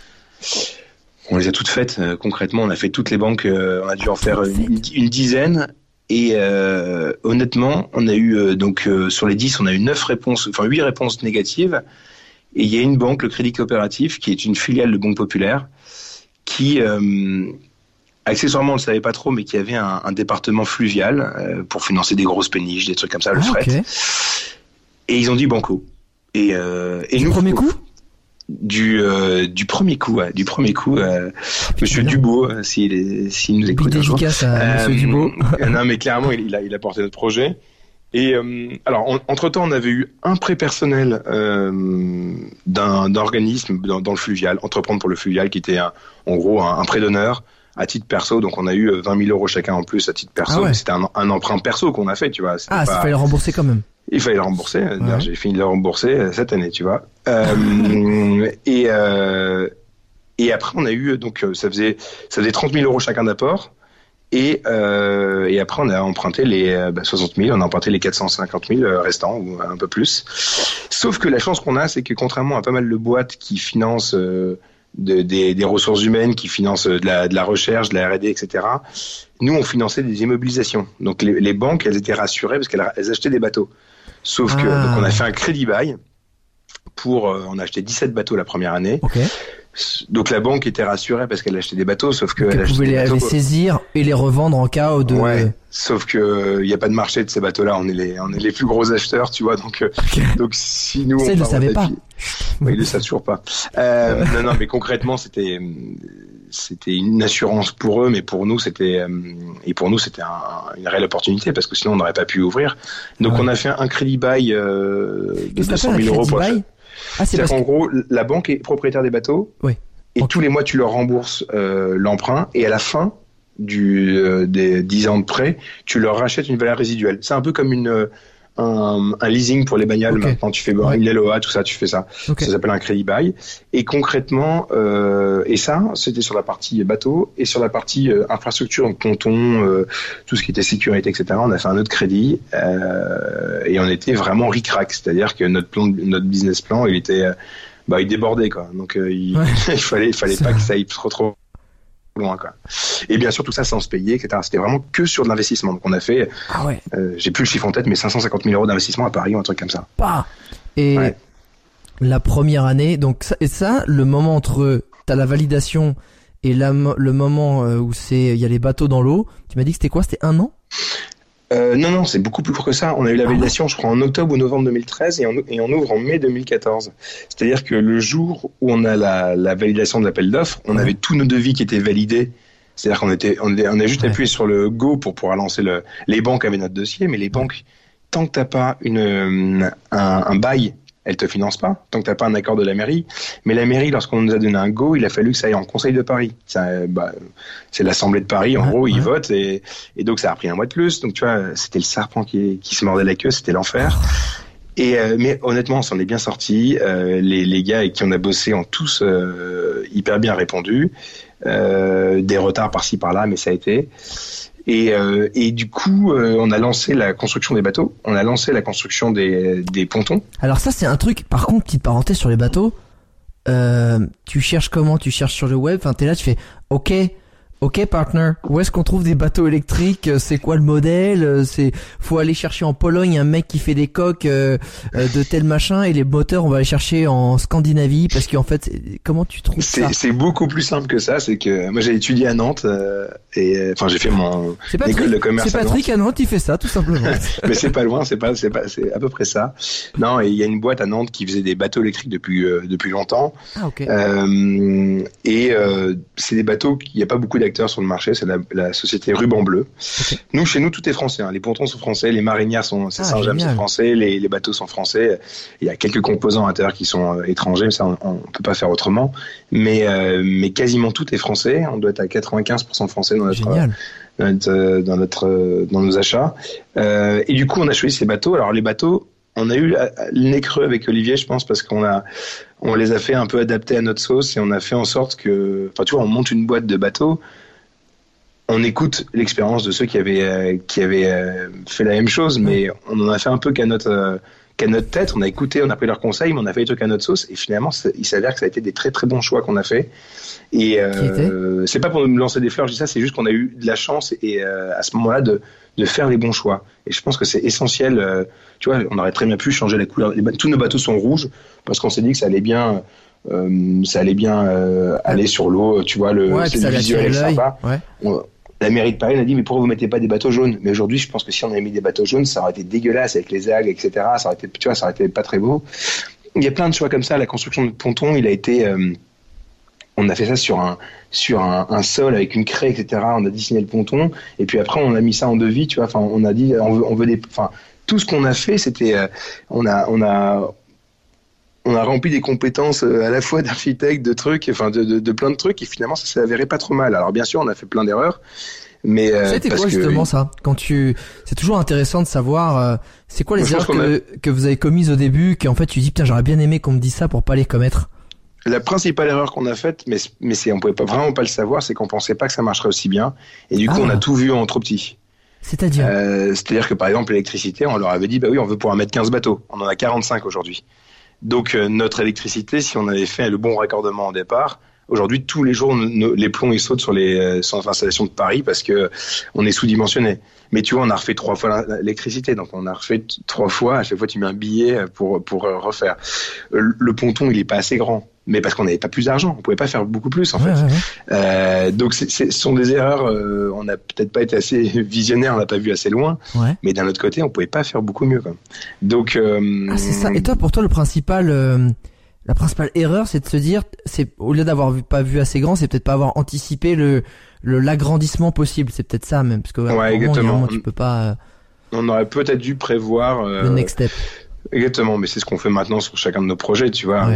Speaker 3: On les a toutes faites. Euh, concrètement, on a fait toutes les banques. Euh, on a dû en faire une, dizaine. Et euh, honnêtement, on a eu donc sur les 10, on a eu 9 réponses, enfin 8 réponses négatives. Et il y a une banque, le Crédit Coopératif, qui est une filiale de Banque Populaire, qui accessoirement, on le savait pas trop, mais qui avait un, un département fluvial pour financer des grosses péniches, des trucs comme ça, le ah, fret. Et ils ont dit banco. Et, euh, et
Speaker 2: du nous, premier coup
Speaker 3: du euh, du premier coup ouais, du premier coup euh, monsieur Dubo euh, s'il s'il nous écoute un jour
Speaker 2: à monsieur Dubo
Speaker 3: non mais clairement il, il, a il a porté notre projet. Et euh, alors entre temps on avait eu un prêt personnel euh, d'un organisme dans, dans, le fluvial entreprendre pour le fluvial qui était un, en gros un, un prêt d'honneur à titre perso. Donc on a eu 20 000 euros chacun en plus à titre perso. Ah C'était un, un, emprunt perso qu'on a fait, tu vois.
Speaker 2: Ah, ça fallait le rembourser quand même.
Speaker 3: Il fallait le rembourser. J'ai fini de le rembourser euh, cette année, tu vois. Euh, et euh, et après on a eu donc euh, ça faisait ça faisait 30 000 euros chacun d'apport. Et, euh, et après, on a emprunté les bah, 60 000, on a emprunté les 450 000 restants, ou un peu plus. Sauf que la chance qu'on a, c'est que contrairement à pas mal de boîtes qui financent euh, de, des, des, ressources humaines, qui financent de la, de la recherche, de la R&D, etc., nous, on finançait des immobilisations. Donc les, les banques, elles étaient rassurées parce qu'elles achetaient des bateaux. Sauf que ah. donc on a fait un crédit bail pour euh, on a acheté 17 bateaux la première année. Donc la banque était rassurée parce qu'elle achetait des bateaux, sauf que
Speaker 2: elle pouvait les, saisir et les revendre en cas de.
Speaker 3: Ouais. Sauf que il n'y a pas de marché de ces bateaux-là. On est les on est les plus gros acheteurs, tu vois. Donc donc si nous
Speaker 2: on ne le savait pas.
Speaker 3: Oui, il le savent toujours pas. Euh, non non, mais concrètement c'était c'était une assurance pour eux, mais pour nous c'était euh, et pour nous c'était une réelle opportunité parce que sinon on n'aurait pas pu ouvrir. Donc on a fait un crédit bail euh, de 200 000 euros pour. Ah, c'est qu'en gros la banque est propriétaire des bateaux.
Speaker 2: Oui.
Speaker 3: Et tous les mois tu leur rembourses euh, l'emprunt et à la fin du des 10 ans de prêt, tu leur rachètes une valeur résiduelle. C'est un peu comme une un, un, leasing pour les bagnoles. Maintenant, tu fais ouais. une LOA, tout ça, tu fais ça. Ça s'appelle un crédit bail. Et concrètement, euh, et ça, c'était sur la partie bateau et sur la partie euh, infrastructure, donc ponton, euh, tout ce qui était sécurité, etc. On a fait un autre crédit euh, et on était vraiment ric-rac, c'est-à-dire que notre plan, notre business plan, il était, bah, il débordait quoi. Donc euh, il, il, fallait, il fallait pas que ça aille trop trop loin. Et bien sûr tout ça sans se payer, etc. C'était vraiment que sur de l'investissement. Donc on a fait,
Speaker 2: ah ouais.
Speaker 3: euh, j'ai plus le chiffre en tête, mais 550 000 euros d'investissement à Paris ou un truc comme ça.
Speaker 2: Pas. Et ouais. la première année, donc ça, et ça, le moment entre t'as la validation et la, le moment euh, où c'est il y a les bateaux dans l'eau, tu m'as dit que c'était quoi? C'était un an?
Speaker 3: Euh, non, non, c'est beaucoup plus court que ça. On a eu la validation, je crois, en octobre ou novembre 2013 et on, et on ouvre en mai 2014. C'est-à-dire que le jour où on a la, la validation de l'appel d'offres, on avait tous nos devis qui étaient validés. C'est-à-dire qu'on était, on, on a juste ouais. appuyé sur le go pour pouvoir lancer le. Les banques avaient notre dossier, mais les banques, tant que t'as pas une un, un bail elle te finance pas tant que t'as pas un accord de la mairie. Mais la mairie, lorsqu'on nous a donné un go, il a fallu que ça aille en Conseil de Paris. Bah, c'est l'Assemblée de Paris, en ouais, gros, ouais. ils votent et, et, donc ça a pris un mois de plus. Donc tu vois, c'était le serpent qui, qui se mordait la queue, c'était l'enfer. Et euh, mais honnêtement, on s'en est bien sorti. Euh, les, les gars avec qui on a bossé ont tous euh, hyper bien répondu. Des retards par-ci par-là, mais ça a été. Et, euh, et, du coup, euh, on a lancé la construction des bateaux, on a lancé la construction des, des pontons.
Speaker 2: Alors ça, c'est un truc. Par contre, petite parenthèse sur les bateaux. Euh, tu cherches comment? Tu cherches sur le web? Enfin, t'es là, tu fais OK. Ok partner, où est-ce qu'on trouve des bateaux électriques? C'est quoi le modèle? C'est faut aller chercher en Pologne un mec qui fait des coques euh, de tel machin et les moteurs on va les chercher en Scandinavie parce qu'en fait comment tu trouves ça?
Speaker 3: C'est beaucoup plus simple que ça. C'est que moi j'ai étudié à Nantes euh, et enfin j'ai fait mon école de commerce.
Speaker 2: C'est Patrick à Nantes. à Nantes qui fait ça tout simplement.
Speaker 3: Mais c'est pas loin, c'est pas c'est pas c'est à peu près ça. Non et il y a une boîte à Nantes qui faisait des bateaux électriques depuis euh, depuis longtemps.
Speaker 2: Ah ok.
Speaker 3: et c'est des bateaux qu'il n'y a pas beaucoup acteurs sur le marché, c'est la, la, société Ruban Bleu. Okay. Nous, chez nous, tout est français. Hein. Les pontons sont français, les marinières sont, ah, Saint-James, français, les, les, bateaux sont français. Il y a quelques composants à l'intérieur qui sont euh, étrangers, mais ça, on, ne peut pas faire autrement. Mais, euh, mais quasiment tout est français. On doit être à 95% français dans notre,
Speaker 2: Génial.
Speaker 3: dans notre, euh, dans, notre, dans nos achats. Euh, et du coup, on a choisi ces bateaux. Alors, les bateaux, on a eu le nez creux avec Olivier, je pense, parce qu'on a, on les a fait un peu adapter à notre sauce et on a fait en sorte que, enfin, tu vois, on monte une boîte de bateaux, on écoute l'expérience de ceux qui avaient, euh, qui avaient euh, fait la même chose, mais on en a fait un peu qu'à notre, euh, qu'à notre tête. On a écouté, on a pris leurs conseils, mais on a fait des trucs à notre sauce. Et finalement, il s'avère que ça a été des très très bons choix qu'on a fait. Et euh, c'est pas pour me lancer des fleurs, je dis ça, c'est juste qu'on a eu de la chance et à ce moment-là de de faire les bons choix. Et je pense que c'est essentiel. Euh, tu vois, on aurait très bien pu changer la couleur. Tous nos bateaux sont rouges parce qu'on s'est dit que ça allait bien, euh, ça allait bien euh, aller sur l'eau. Tu vois, le,
Speaker 2: ouais, le visuel est sympa. Ouais.
Speaker 3: On, la mairie de Paris a dit mais pourquoi vous mettez pas des bateaux jaunes? Mais aujourd'hui, je pense que si on avait mis des bateaux jaunes, ça aurait été dégueulasse avec les algues, etc. Ça aurait été, tu vois, ça aurait été pas très beau. Il y a plein de choix comme ça. La construction de ponton, il a été on a fait ça sur un sur un, un, sol avec une craie, etc. On a dessiné le ponton et puis après on a mis ça en devis, tu vois. Enfin, on a dit on veut, on veut des, enfin tout ce qu'on a fait, c'était euh, on a on a on a rempli des compétences euh, à la fois d'architecte, de trucs, enfin de, de, de, plein de trucs et finalement ça s'est avéré pas trop mal. Alors bien sûr on a fait plein d'erreurs. Mais euh,
Speaker 2: c'était quoi justement que... ça? Quand tu, c'est toujours intéressant de savoir, euh, c'est quoi les erreurs que, a... que vous avez commises au début, qu'en fait tu dis putain j'aurais bien aimé qu'on me dise ça pour pas les commettre.
Speaker 3: La principale erreur qu'on a faite, mais, mais c'est, on pouvait pas, vraiment pas le savoir, c'est qu'on pensait pas que ça marcherait aussi bien. Et du coup, ah. on a tout vu en trop petit.
Speaker 2: C'est-à-dire
Speaker 3: euh, C'est-à-dire que par exemple, l'électricité, on leur avait dit, bah oui, on veut pouvoir mettre 15 bateaux. On en a 45 aujourd'hui. Donc, euh, notre électricité, si on avait fait le bon raccordement au départ, aujourd'hui, tous les jours, nos, les plombs, ils sautent sur les centres d'installation de Paris parce que on est sous-dimensionné. Mais tu vois, on a refait trois fois l'électricité, donc on a refait trois fois. À chaque fois, tu mets un billet pour pour refaire. Le ponton, il est pas assez grand mais parce qu'on n'avait pas plus d'argent, on pouvait pas faire beaucoup plus en fait. Euh, donc ce sont des erreurs. Euh, on n'a peut-être pas été assez visionnaire, on n'a pas vu assez loin, mais d'un autre côté, on pouvait pas faire beaucoup mieux. Quoi. Donc
Speaker 2: euh, ah, c'est ça. Et toi, pour toi, le principal, euh, la principale erreur, c'est de se dire, c'est au lieu d'avoir vu, pas vu assez grand, c'est peut-être pas avoir anticipé le l'agrandissement possible. C'est peut-être ça même, parce que
Speaker 3: ouais, exactement.
Speaker 2: tu peux pas.
Speaker 3: On aurait peut-être dû prévoir
Speaker 2: le next step.
Speaker 3: Exactement, mais c'est ce qu'on fait maintenant sur chacun de nos projets, tu vois.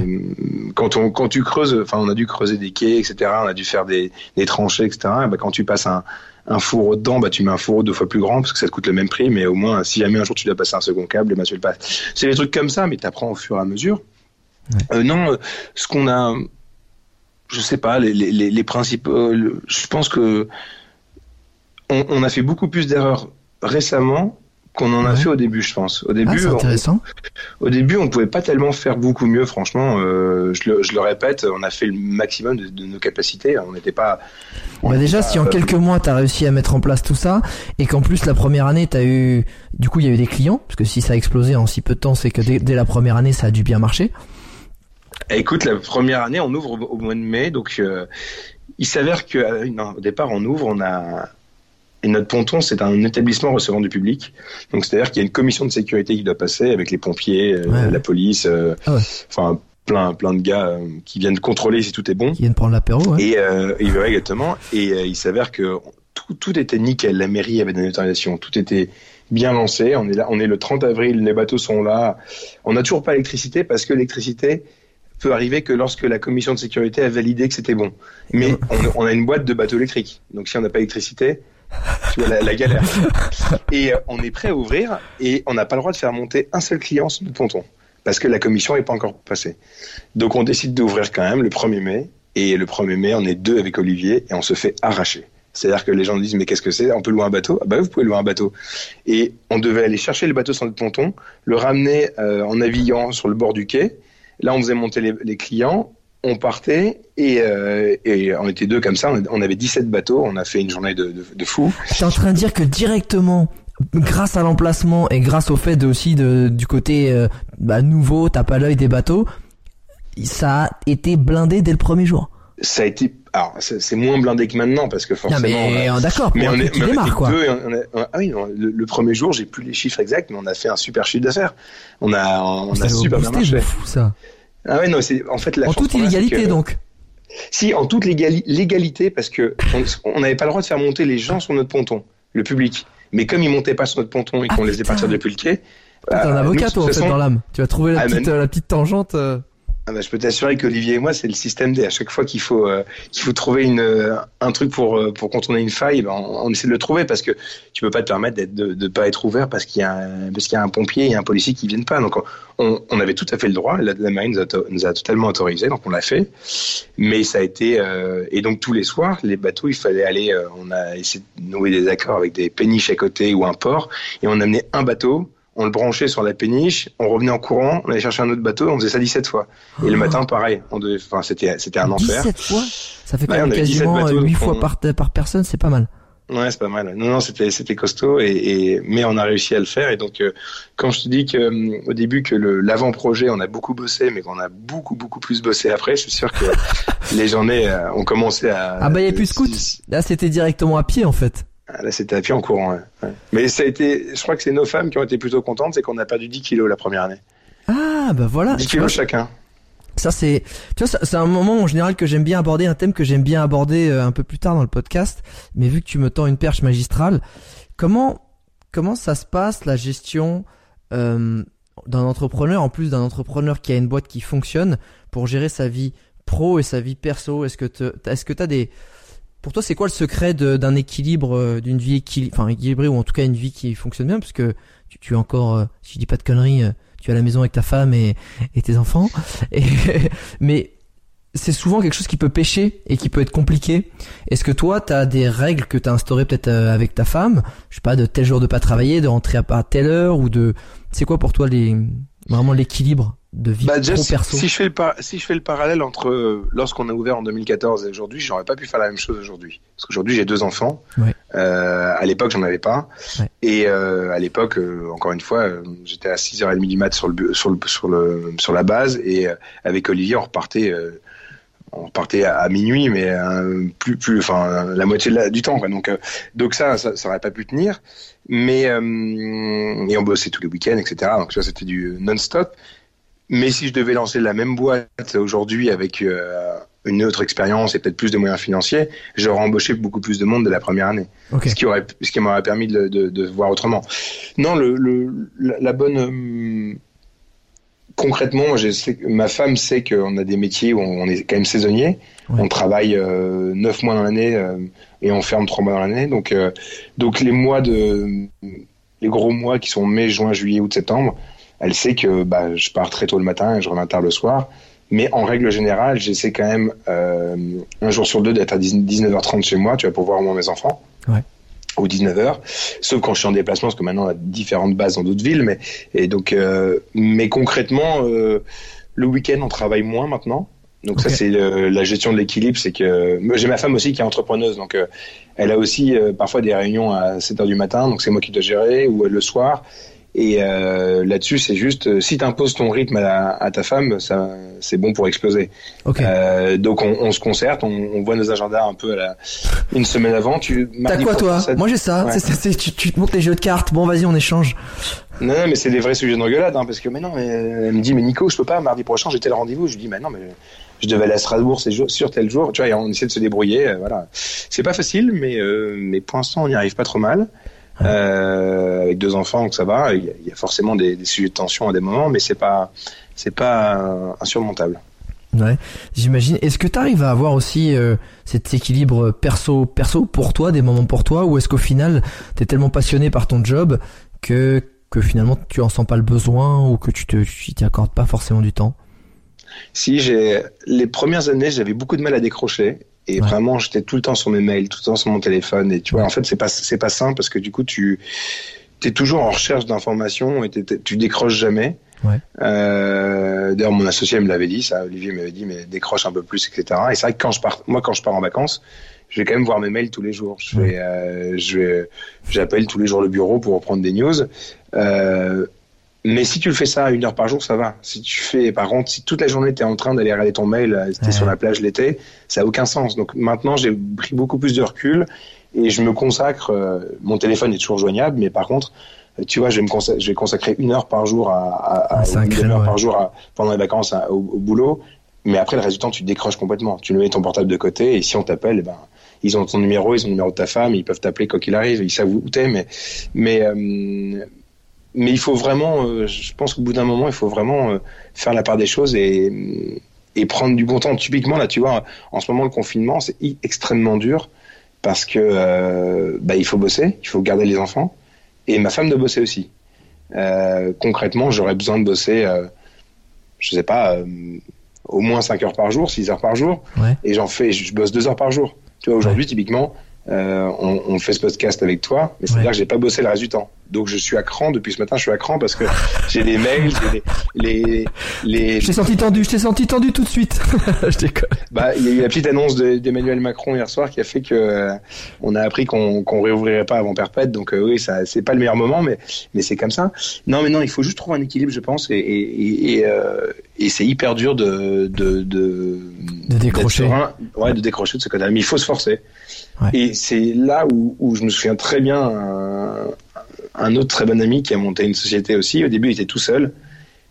Speaker 3: Quand on quand tu creuses, enfin on a dû creuser des quais, etc. On a dû faire des, des tranchées, etc. bah, quand tu passes un, un fourreau dedans, bah tu mets un fourreau deux fois plus grand parce que ça te coûte le même prix, mais au moins si jamais un jour tu dois passer un second câble, bah tu le passes. C'est des trucs comme ça, mais tu apprends au fur et à mesure. Euh, non, ce qu'on a, je sais pas, les, les, les principaux, je pense que on, on a fait beaucoup plus d'erreurs récemment qu'on en a fait au début, je pense. Au début,
Speaker 2: ah, intéressant.
Speaker 3: On, au début, on pouvait pas tellement faire beaucoup mieux, franchement. Euh, je, le, je, le, répète, on a fait le maximum de, de nos capacités. On n'était pas.
Speaker 2: bah déjà, si en quelques mois tu as réussi à mettre en place tout ça, et qu'en plus la première année tu as eu, du coup, il y a eu des clients, parce que si ça a explosé en si peu de temps, c'est que dès, la première année, ça a dû bien marcher.
Speaker 3: Écoute, la première année, on ouvre au, mois de mai, donc euh, il s'avère que, euh, non, au départ, on ouvre, on a et notre ponton, c'est un établissement recevant du public. Donc, c'est-à-dire qu'il y a une commission de sécurité qui doit passer avec les pompiers, euh, la police, euh, ah enfin plein plein de gars euh, qui viennent contrôler si tout est bon.
Speaker 2: Qui viennent prendre l'apéro.
Speaker 3: Et euh, exactement. Et il s'avère que tout, tout était nickel. La mairie avait des autorisations, tout était bien lancé. On est là, on est le 30 avril, les bateaux sont là. On n'a toujours pas l'électricité parce que l'électricité peut arriver que lorsque la commission de sécurité a validé que c'était bon. Mais on, on, a une boîte de bateaux électriques. Donc si on n'a pas d'électricité, tu vois la, galère. Et euh, on est prêt à ouvrir et on n'a pas le droit de faire monter un seul client sur notre ponton parce que la commission n'est pas encore passée. Donc on décide d'ouvrir quand même le 1er mai et le 1er mai on est deux avec Olivier et on se fait arracher. C'est-à-dire que les gens disent mais qu'est-ce que c'est? On peut louer un bateau? Ah bah vous pouvez louer un bateau. Et on devait aller chercher le bateau sur notre ponton, le ramener euh, en naviguant sur le bord du quai. Là on faisait monter les clients on partait et, euh, et, on était deux comme ça. On avait 17 bateaux. On a fait une journée de, de, de fou.
Speaker 2: T'es en train de dire que directement, grâce à l'emplacement et grâce au fait aussi de, du côté euh, bah, nouveau, t'as pas l'œil des bateaux, ça a été blindé dès le premier jour.
Speaker 3: Ça a été alors c'est moins blindé que maintenant parce que forcément.
Speaker 2: mais d'accord. Mais on est, qui démarre, quoi.
Speaker 3: ah oui, le, premier jour, j'ai plus les chiffres exacts, mais on a fait un super chiffre d'affaires. On a, on a super bien marché.
Speaker 2: Fou, ça.
Speaker 3: Ah ouais, non, c'est en fait la
Speaker 2: En toute illégalité donc.
Speaker 3: Si, en toute légalité, parce que on n'avait pas le droit de faire monter les gens sur notre ponton, le public. Mais comme ils montaient pas sur notre ponton et qu'on ah, les faisait partir depuis le quai.
Speaker 2: T'es un bah, avocat, toi, en fait, dans l'âme. Tu vas trouver la, ah, petite, la petite tangente. Euh.
Speaker 3: Ah bah, je peux t'assurer qu'Olivier et moi, c'est le système D. À chaque fois qu'il faut euh, qu'il faut trouver une euh, un truc pour euh, pour contourner une faille, ben, on, essaie de le trouver parce que tu peux pas te permettre de, de pas être ouvert parce qu'il y a un, y a un pompier et un policier qui viennent pas. Donc on, avait tout à fait le droit. La, marine nous a, nous a, totalement autorisé, donc on l'a fait. Mais ça a été et donc tous les soirs, les bateaux, il fallait aller. on a essayé de nouer des accords avec des péniches à côté ou un port et on amenait un bateau on le branchait sur la péniche, on revenait en courant, on allait chercher un autre bateau, on faisait ça 17 fois. Et le oh. matin, pareil. On devait, enfin, c'était, c'était un enfer.
Speaker 2: 17 fois Ça fait quand même quasiment 8 fois par, par personne, c'est pas mal.
Speaker 3: Ouais, c'est pas mal. Non, non, c'était c'était costaud et, et, mais on a réussi à le faire et donc euh, quand je te dis que euh, au début que le l'avant-projet on a beaucoup bossé mais qu'on a beaucoup beaucoup plus bossé après, c'est sûr que les journées euh, ont commencé à
Speaker 2: Ah bah il y a plus scout. Là, c'était directement à pied en fait.
Speaker 3: Ah, là, c'était à pied en courant. Ouais. Mais ça a été, je crois que c'est nos femmes qui ont été plutôt contentes, c'est qu'on a perdu 10 kilos la première année.
Speaker 2: Ah, bah voilà.
Speaker 3: 10 kilos chacun.
Speaker 2: Ça c'est, tu vois, c'est un moment en général que j'aime bien aborder, un thème que j'aime bien aborder euh, un peu plus tard dans le podcast. Mais vu que tu me tends une perche magistrale, comment comment ça se passe la gestion euh, d'un entrepreneur, en plus d'un entrepreneur qui a une boîte qui fonctionne, pour gérer sa vie pro et sa vie perso? Est-ce que est-ce que t'as des pour toi, c'est quoi le secret d'un équilibre, euh, d'une vie enfin équilibrée ou en tout cas une vie qui fonctionne bien, parce que tu, tu es encore, euh, si je dis pas de conneries, euh, tu es à la maison avec ta femme et, tes enfants. Mais c'est souvent quelque chose qui peut pêcher et qui peut être compliqué. Est-ce que toi, tu as des règles que tu as instaurées peut-être avec ta femme? Je sais pas, de tel jour de pas travailler, de rentrer à, à telle heure ou de... C'est quoi pour toi les vraiment l'équilibre? De vie bah, perso
Speaker 3: si, je fais le si je fais le parallèle entre euh, lorsqu'on a ouvert en 2014 et aujourd'hui, j'aurais pas pu faire la même chose aujourd'hui. Parce qu'aujourd'hui, j'ai deux enfants. Euh, à l'époque, j'en avais pas. Et euh, à l'époque, euh, encore une fois, j'étais à 6h30 du mat sur le sur le sur le sur la base et avec Olivier, on repartait on repartait à, minuit, mais plus, plus, enfin, la moitié du temps. Quoi. Donc, donc ça, ça, ça aurait pas pu tenir. Mais et on bossait tous les week-ends, etc. Donc ça, c'était du non-stop. Mais si je devais lancer la même boîte aujourd'hui avec euh, une autre expérience et peut-être plus de moyens financiers, j'aurais embauché beaucoup plus de monde de la première année. Ce qui aurait, ce qui m'aurait permis de, de, de, voir autrement. Non, le, le la, bonne euh, concrètement, je sais, ma femme sait qu'on a des métiers où on est quand même saisonnier. On travaille euh, neuf mois dans l'année euh, et on ferme trois mois dans l'année. Donc, donc les mois de les gros mois qui sont mai, juin, juillet, août, septembre, elle sait que bah, je pars très tôt le matin et je reviens tard le soir. Mais en règle générale, j'essaie quand même euh, un jour sur deux d'être à 19h30 chez moi, tu vas pour voir au moins mes enfants. Ouais. Ou 19h, sauf quand je suis en déplacement, parce que maintenant on a différentes bases dans d'autres villes. Mais et donc, euh, mais concrètement, euh, le week-end on travaille moins maintenant. Donc ça c'est la gestion de l'équilibre, c'est que j'ai ma femme aussi qui est entrepreneuse, donc euh, elle a aussi euh, parfois des réunions à 7h du matin, donc c'est moi qui dois gérer, ou le soir. Et euh, là-dessus, c'est juste, euh, si tu imposes ton rythme à, ta femme, ça, c'est bon pour exploser. Euh, donc on, on, se concerte, on, on, voit nos agendas un peu à la, une semaine avant. Tu
Speaker 2: T'as quoi toi Moi j'ai ça. c'est tu, tu, te montres les jeux de cartes. Bon, vas-y, on échange.
Speaker 3: Non, non mais c'est des vrais sujets d'engueulade, hein, parce que maintenant, elle me dit, mais Nico, je peux pas. Mardi prochain, j'ai tel rendez-vous. Je lui dis, mais non, mais je devais aller à Strasbourg c'est sur tel jour. Tu vois, et on essaie de se débrouiller. Euh, voilà, c'est pas facile, mais mais pour l'instant, on y arrive pas trop mal euh, avec deux enfants, donc ça va. Il y a, forcément des, des, sujets de tension à des moments, mais c'est pas c'est pas insurmontable.
Speaker 2: Ouais, j'imagine. Est-ce que tu arrives à avoir aussi euh, cet équilibre perso perso pour toi, des moments pour toi, ou est-ce qu'au final tu es tellement passionné par ton job que que finalement tu en sens pas le besoin ou que tu te tu t'y accordes pas forcément du temps?
Speaker 3: Si j'ai les premières années, j'avais beaucoup de mal à décrocher et vraiment, j'étais tout le temps sur mes mails, tout le temps sur mon téléphone. Et tu vois, en fait, c'est pas c'est pas simple parce que du coup, tu es toujours en recherche d'informations et tu décroches jamais. Ouais. Euh, D'ailleurs, mon associé me l'avait dit, ça. Olivier m'avait dit, mais décroche un peu plus, etc. Et c'est vrai que quand je pars, moi, quand je pars en vacances, je vais quand même voir mes mails tous les jours. Je vais, euh, je vais, j'appelle tous les jours le bureau pour reprendre des news. Euh, mais si tu le fais ça une heure par jour, ça va. Si tu fais, par contre, si toute la journée tu es en train d'aller regarder ton mail, euh, tu es sur la plage l'été, ça a aucun sens. Donc maintenant, j'ai pris beaucoup plus de recul et je me consacre. Euh, mon téléphone est toujours joignable, mais par contre, euh, tu vois, je vais me consacrer, je vais consacrer une heure par jour à, à, à une heure par jour pendant les vacances au, boulot. Mais après, le résultat, tu décroches complètement. Tu mets ton portable de côté et si on t'appelle, eh ben, ils ont ton numéro, ils ont le numéro de ta femme, ils peuvent t'appeler quoi qu'il arrive, ils savent où t'es, mais, mais, mais il faut vraiment, euh, je pense qu'au bout d'un moment, il faut vraiment euh, faire la part des choses et, et prendre du bon temps. Typiquement, là, tu vois, en ce moment, le confinement, c'est extrêmement dur parce que euh, bah, il faut bosser, il faut garder les enfants et ma femme doit bosser aussi. Concrètement, j'aurais besoin de bosser, je sais pas, au moins 5 heures par jour, 6 heures par jour, ouais. et j'en fais, je bosse 2 heures par jour. Tu vois, aujourd'hui, typiquement, euh, on, on, fait ce podcast avec toi, mais c'est-à-dire que j'ai pas bossé le reste du temps. Donc je suis à cran depuis ce matin, je suis à cran parce que j'ai des mails, j'ai les les.
Speaker 2: Je t'ai senti tendu, je t'ai senti tendu tout de suite. je déconne.
Speaker 3: Bah il y a eu la petite annonce d'Emmanuel Macron hier soir qui a fait que euh, on a appris qu'on qu'on réouvrirait pas avant perpète. Donc euh, oui, ça c'est pas le meilleur moment, mais mais c'est comme ça. Non mais non, il faut juste trouver un équilibre, je pense, et et et, euh, et c'est hyper dur de de de,
Speaker 2: de décrocher. Serein,
Speaker 3: ouais, de décrocher de ce côté-là. Mais il faut se forcer. Et c'est là où, où, je me souviens très bien un, un, autre très bon ami qui a monté une société aussi. Au début, il était tout seul.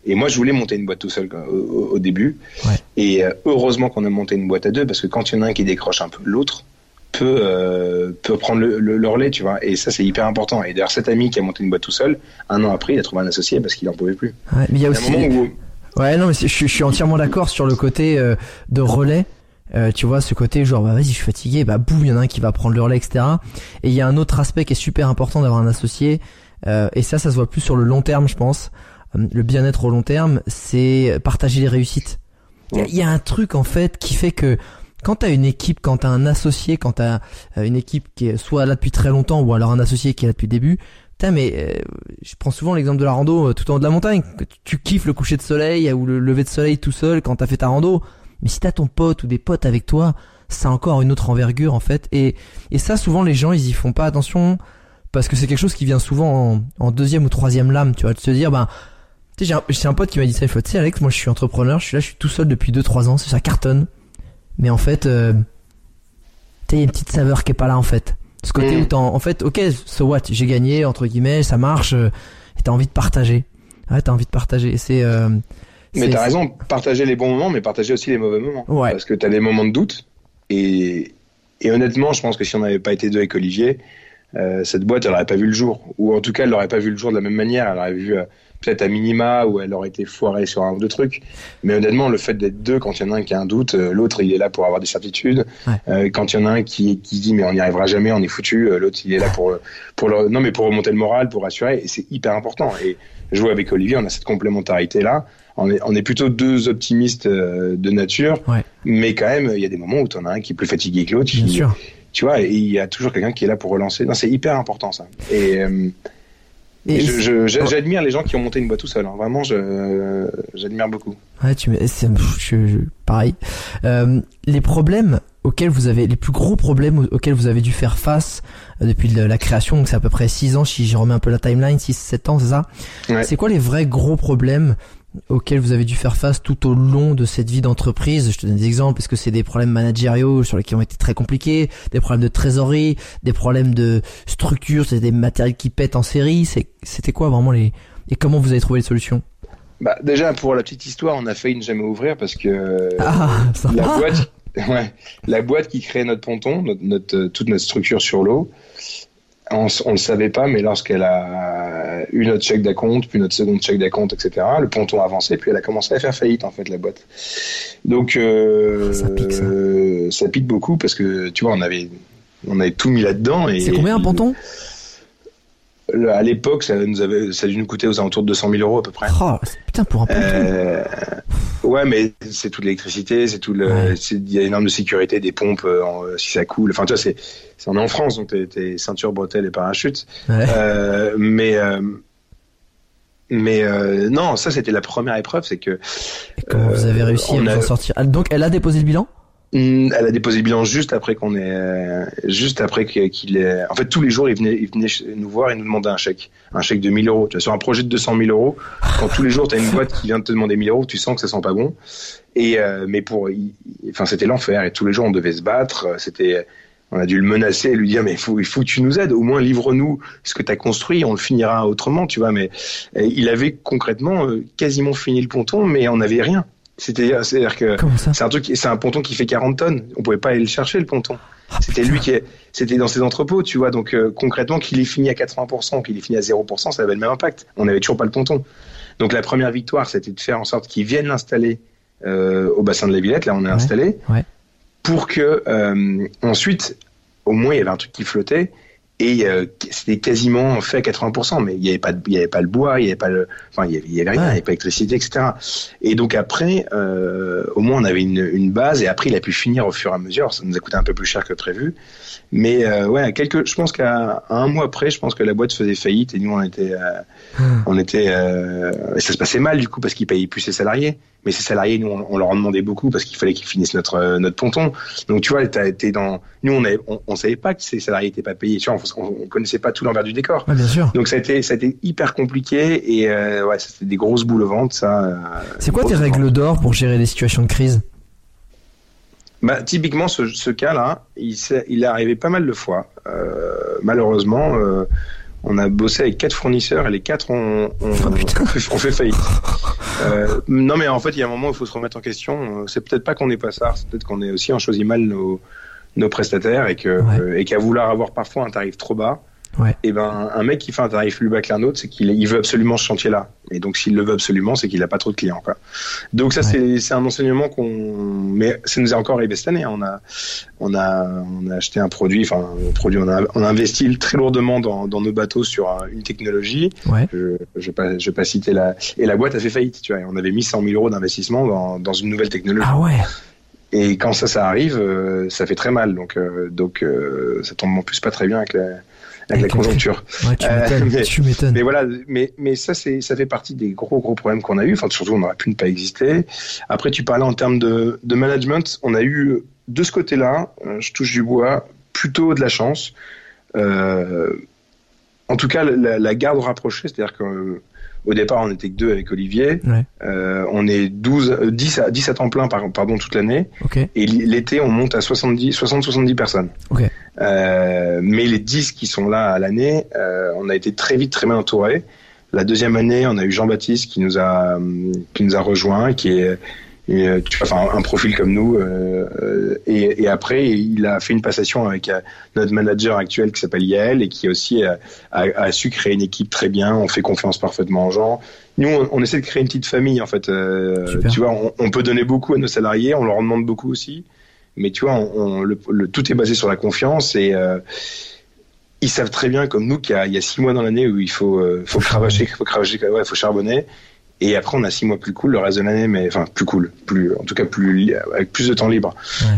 Speaker 3: Et moi, je voulais monter une boîte tout seul au, au début. Ouais. Et euh, heureusement qu'on a monté une boîte à deux parce que quand il y en a un qui décroche un peu, l'autre peut euh, peut prendre le, le, relais, tu vois. Et ça, c'est hyper important. Et d'ailleurs, cet ami qui a monté une boîte tout seul, un an après, il a trouvé un associé parce qu'il en pouvait plus.
Speaker 2: Ouais, mais il y a aussi. Où... Ouais, non, mais je, je, suis entièrement d'accord sur le côté euh, de relais. Euh, tu vois ce côté genre bah vas-y je suis fatigué bah boum il y en a un qui va prendre le relais etc et il y a un autre aspect qui est super important d'avoir un associé euh, et ça ça se voit plus sur le long terme je pense euh, le bien-être au long terme c'est partager les réussites il y, a un truc en fait qui fait que quand t'as une équipe, quand t'as un associé, quand t'as euh, une équipe qui est soit là depuis très longtemps ou alors un associé qui est là depuis le début, putain mais euh, je prends souvent l'exemple de la rando euh, tout en haut de la montagne. Tu, kiffes le coucher de soleil ou le lever de soleil tout seul quand t'as fait ta rando. Mais si t'as ton pote ou des potes avec toi, ça a encore une autre envergure en fait. Et, et ça souvent les gens ils y font pas attention parce que c'est quelque chose qui vient souvent en, en, deuxième ou troisième lame, tu vois, de se dire ben tu sais j'ai un, un, pote qui m'a dit ça, il faut tu sais Alex, moi je suis entrepreneur, je suis là, je suis tout seul depuis 2-3 ans, ça cartonne mais en fait, euh, tu il y a une petite saveur qui est pas là en fait. Ce côté mm. où t'en, en fait, ok, so what, j'ai gagné entre guillemets, ça marche, euh, et t'as envie de partager. Ouais, t'as envie de partager. C'est. Euh,
Speaker 3: mais t'as raison, partager les bons moments, mais partager aussi les mauvais moments. Ouais. Parce que t'as des moments de doute, et, et honnêtement, je pense que si on n'avait pas été deux avec Olivier, euh, cette boîte, elle n'aurait pas vu le jour, ou en tout cas, elle n'aurait pas vu le jour de la même manière. Elle aurait vu euh, peut-être à minima où elle aurait été foirée sur un ou deux trucs. Mais honnêtement, le fait d'être deux, quand il y en a un qui a un doute, euh, l'autre il est là pour avoir des certitudes. Euh, quand il y en a un qui, qui dit mais on n'y arrivera jamais, on est foutu, l'autre il est là pour pour le, non mais pour remonter le moral, pour rassurer. Et c'est hyper important. Et jouer avec Olivier, on a cette complémentarité là. On est, on est plutôt deux optimistes de nature, mais quand même, il y a des moments où tu en as un qui est plus fatigué que l'autre. Tu vois, et il y a toujours quelqu'un qui est là pour relancer. Non, c'est hyper important ça. Et j'admire les gens qui ont monté une boîte tout seul. Hein. Vraiment, j'admire beaucoup.
Speaker 2: Ouais, tu je, pareil. Euh, les problèmes auxquels vous avez, les plus gros problèmes auxquels vous avez dû faire face euh, depuis la création, donc c'est à peu près 6 ans, si je remets un peu la timeline, 6-7 ans, c'est ça? C'est quoi les vrais gros problèmes auxquels vous avez dû faire face tout au long de cette vie d'entreprise. Je te donne des exemples. Est-ce que c'est des problèmes managériaux sur lesquels ont été très compliqués, des problèmes de trésorerie, des problèmes de structure, c'est des matériels qui pètent en série. C'était quoi vraiment les et comment vous avez trouvé les solutions?
Speaker 3: Bah, déjà pour la petite histoire, on a failli ne jamais ouvrir parce que ah, la boîte, ouais, la boîte qui crée notre ponton, notre, toute notre structure sur l'eau, on, ne le savait pas, mais lorsqu'elle a eu notre chèque d'acompte, puis notre seconde chèque d'acompte, etc., le ponton a avancé, puis elle a commencé à faire faillite, en fait, la boîte. Donc, euh, ça, pique, beaucoup parce que, tu vois, on avait, on avait tout mis là-dedans.
Speaker 2: C'est combien un ponton?
Speaker 3: À l'époque, ça nous avait, ça a dû nous coûter aux alentours de 200 000 euros à peu près.
Speaker 2: Oh, putain pour un ponton. Euh,
Speaker 3: ouais, mais c'est toute l'électricité, c'est tout le, il y a une norme de sécurité, des pompes euh, si ça coule. Enfin, tu vois, c'est, on est en France, donc t'es, ceinture, bretelles et parachute. Euh, mais euh, mais euh, non, ça c'était la première épreuve, c'est que.
Speaker 2: comment vous avez réussi à en sortir? Ah, Donc, elle a déposé le bilan?
Speaker 3: Hmm, elle a déposé le bilan juste après qu'on est, juste après qu'il est. En fait, tous les jours, il venait, il venait nous voir et nous demander un chèque, un chèque de 1000 euros. Tu vois, sur un projet de 200 000 euros, quand tous les jours tu as une boîte qui vient te demander 1000 euros, tu sens que ça sent pas bon. Et euh, mais pour, enfin, c'était l'enfer. Et tous les jours, on devait se battre. C'était, on a dû le menacer et lui dire mais il faut, il faut que tu nous aides. Au moins, livre-nous ce que tu as construit. On le finira autrement, tu vois. Mais il avait concrètement euh, quasiment fini le ponton, mais on n'avait rien. C'était, c'est-à-dire que c'est un truc, c'est un ponton qui fait 40 tonnes. On pouvait pas aller le chercher le ponton. Ah, c'était lui qui, c'était dans ses entrepôts, tu vois. Donc euh, concrètement, qu'il ait fini à 80%, qu'il ait fini à 0%, ça avait le même impact. On n'avait toujours pas le ponton. Donc la première victoire, c'était de faire en sorte qu'ils viennent l'installer euh, au bassin de la Villette. Là, on est installé pour que euh, ensuite, au moins, il y avait un truc qui flottait et euh, c'était quasiment fait à 80%, mais il n'y avait pas, il y avait pas le bois, il y avait pas le, enfin il y avait, il y avait rien, il n'y avait pas l'électricité, etc. Et donc après, euh, au moins on avait une, une, base, et après il a pu finir au fur et à mesure. Ça nous a coûté un peu plus cher que prévu, mais euh, ouais, quelques, je pense qu'à un mois après, je pense que la boîte faisait faillite et nous on était, euh, hmm. on était, euh, ça se passait mal du coup parce qu'ils payaient plus ses salariés mais ces salariés, nous, on, leur en demandait beaucoup parce qu'il fallait qu'ils finissent notre euh, notre ponton. Donc tu vois, t'es dans, nous, on, avait, on, savait pas que ces salariés étaient pas payés. Tu vois, on, on connaissait pas tout l'envers du décor.
Speaker 2: bien sûr.
Speaker 3: Donc ça a été ça a été hyper compliqué et euh, ouais, c'était des grosses boules au ventre. Ça. Euh,
Speaker 2: C'est quoi tes règles d'or pour gérer les situations de crise?
Speaker 3: Bah, typiquement, ce, ce cas-là, il, il est arrivé pas mal de fois. Euh, malheureusement, euh, on a bossé avec quatre fournisseurs et les quatre ont, ont, oh, fait, faillite. Euh, non, mais en fait, il y a un moment où il faut se remettre en question. C'est peut-être pas qu'on est pas ça, c'est peut-être qu'on est aussi en choisit mal nos, nos prestataires et que et qu'à vouloir avoir parfois un tarif trop bas, Ouais. Et ben un mec qui fait un tarif plus bas que l'un autre, c'est qu'il il veut absolument ce chantier-là. Et donc s'il le veut absolument, c'est qu'il a pas trop de clients. Quoi. Donc ça c'est c'est un enseignement qu'on, mais ça nous est encore arrivé cette année. Hein. On a on a on a acheté un produit, enfin un produit, on a on a investi très lourdement dans, dans nos bateaux sur une technologie. Ouais. Je je vais pas je vais pas citer la et la boîte a fait faillite. Tu vois, on avait mis 100 000 euros d'investissement dans dans une nouvelle technologie.
Speaker 2: Ah ouais.
Speaker 3: et quand ça, ça arrive, ça fait très mal. Donc, donc ça tombe en plus pas très bien avec la, avec, la conjoncture.
Speaker 2: Ouais, tu m'étonnes.
Speaker 3: mais, voilà, mais, mais ça, c'est, ça fait partie des gros, gros problèmes qu'on a eu. Enfin, surtout, on aurait pu ne pas exister. Après, tu parlais en termes de, de management. On a eu, de ce côté-là, je touche du bois, plutôt de la chance. Euh, en tout cas, la, la garde rapprochée, c'est-à-dire que au départ, on était que deux avec Olivier. Euh, on est 12, 10 à 10 à temps plein pardon toute l'année. Et l'été, on monte à 70, 60, 70 personnes. Euh, mais les 10 qui sont là à l'année, euh, on a été très vite très bien entourés. La deuxième année, on a eu Jean-Baptiste qui nous a qui nous a rejoint, qui est et, euh, tu vois, enfin, un profil comme nous. Euh, euh, et, et, après, il a fait une passation avec notre manager actuel qui s'appelle Yael et qui aussi a, a, su créer une équipe très bien. On fait confiance parfaitement aux gens. Nous, on, essaie de créer une petite famille en fait. tu vois, on, on, peut donner beaucoup à nos salariés, on leur en demande beaucoup aussi. Mais tu vois, on, le, tout est basé sur la confiance et ils savent très bien, comme nous, qu'il y, y, a six mois dans l'année où il faut, faut cravacher, faut cravacher, ouais, faut charbonner. Et après, on a six mois plus cool le reste de l'année, mais enfin plus cool, plus en tout cas plus avec plus de temps libre.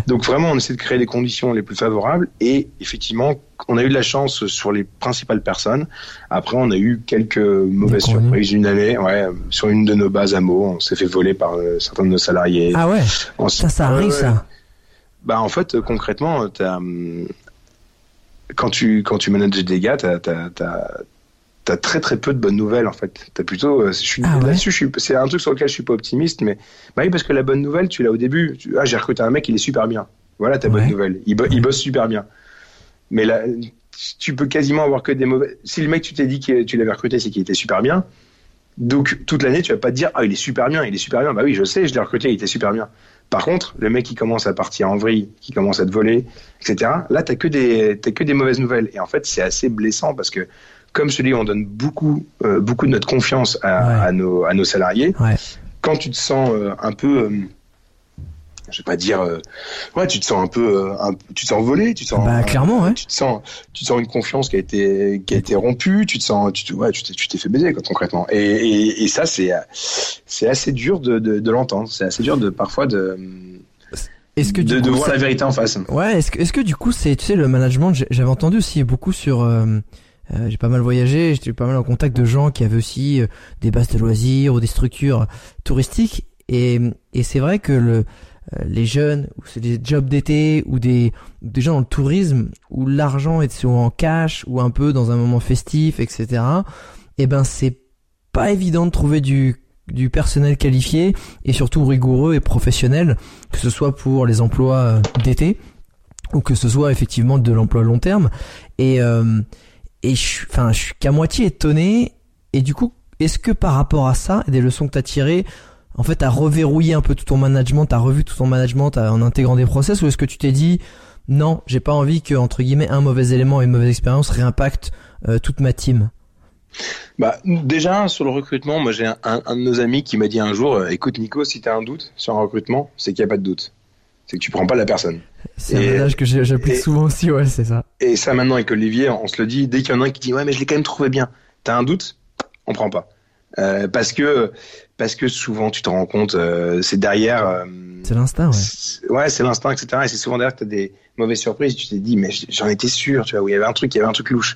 Speaker 3: Donc vraiment, on essaie de créer les conditions les plus favorables. Et effectivement, on a eu de la chance sur les principales personnes. Après, on a eu quelques mauvaises surprises une année. Ouais, sur une de nos bases à mots, on s'est fait voler par euh, certains de nos salariés.
Speaker 2: Ah ouais? ça, ça arrive ça.
Speaker 3: Bah en fait, concrètement, as, quand tu quand tu manages des gars, t'as as, t'as très très peu de bonnes nouvelles en fait. T'as plutôt, euh, je suis ah là-dessus, c'est un truc sur lequel je suis pas optimiste, mais bah oui parce que la bonne nouvelle, tu l'as au début. Tu, ah j'ai recruté un mec, il est super bien. Voilà ta bonne nouvelle. Il, il, bosse super bien. Mais là, tu peux quasiment avoir que des mauvais. Si le mec tu t'es dit que tu l'avais recruté, c'est qu'il était super bien. Donc toute l'année, tu vas pas te dire ah il est super bien, il est super bien. Bah oui, je sais, je l'ai recruté, il était super bien. Par contre, le mec qui commence à partir en vrille, qui commence à te voler, etc. Là, t'as que des que des mauvaises nouvelles. Et en fait, c'est assez blessant parce que comme celui où on donne beaucoup, euh, beaucoup de notre confiance à, à, nos, à nos salariés, ouais. quand tu te sens euh, un peu, euh, je vais pas dire, ouais, tu te sens un peu, un, tu te sens volé, tu te sens,
Speaker 2: bah, clairement, ouais.
Speaker 3: tu te sens, tu te sens une confiance qui a été, qui a été rompue, tu te sens, tu te, ouais, tu t'es, tu t'es fait baiser quoi, concrètement. Et, et, et ça, c'est, c'est assez dur de, de, de l'entendre, c'est assez dur de parfois de est-ce que de, coup, de voir la vérité en face.
Speaker 2: Ouais, est-ce que, est-ce que du coup, c'est, tu sais, le management, j'avais entendu aussi beaucoup sur, euh, j'ai pas mal voyagé, j'étais pas mal en contact de gens qui avaient aussi euh, des bases de loisirs ou des structures touristiques. Et, et c'est vrai que le, euh, les jeunes, ou c'est des jobs d'été, ou des, des gens dans le tourisme, où l'argent est souvent en cash, ou un peu dans un moment festif, etc. Et eh ben c'est pas évident de trouver du du personnel qualifié et surtout rigoureux et professionnel, que ce soit pour les emplois d'été ou que ce soit effectivement de l'emploi long terme. Et, euh, et je, enfin, je suis qu'à moitié étonné. Et du coup, est-ce que par rapport à ça, des leçons que t'as tirées, en fait, t'as reverrouillé un peu tout ton management, t'as revu tout ton management en intégrant des process, ou est-ce que tu t'es dit, non, j'ai pas envie que entre guillemets un mauvais élément et une mauvaise expérience réimpacte euh, toute ma team?
Speaker 3: Bah, déjà, sur le recrutement, moi j'ai un, un, de nos amis qui m'a dit un jour, euh, écoute Nico, si t'as un doute sur un recrutement, c'est qu'il n'y a pas de doute c'est que tu prends pas la personne.
Speaker 2: C'est un adage que j'applique souvent aussi, ouais, c'est ça.
Speaker 3: Et ça maintenant avec Olivier, on se le dit, dès qu'il y en a un qui dit ouais mais je l'ai quand même trouvé bien, t'as un doute, on prend pas. Euh, parce que parce que souvent tu te rends compte, euh, c'est derrière. Euh,
Speaker 2: c'est l'instinct, ouais.
Speaker 3: Ouais, c'est l'instinct, etc. Et c'est souvent derrière que t'as des mauvaises surprises. Tu t'es dit mais j'en étais sûr, tu vois, où il y avait un truc, il y avait un truc louche.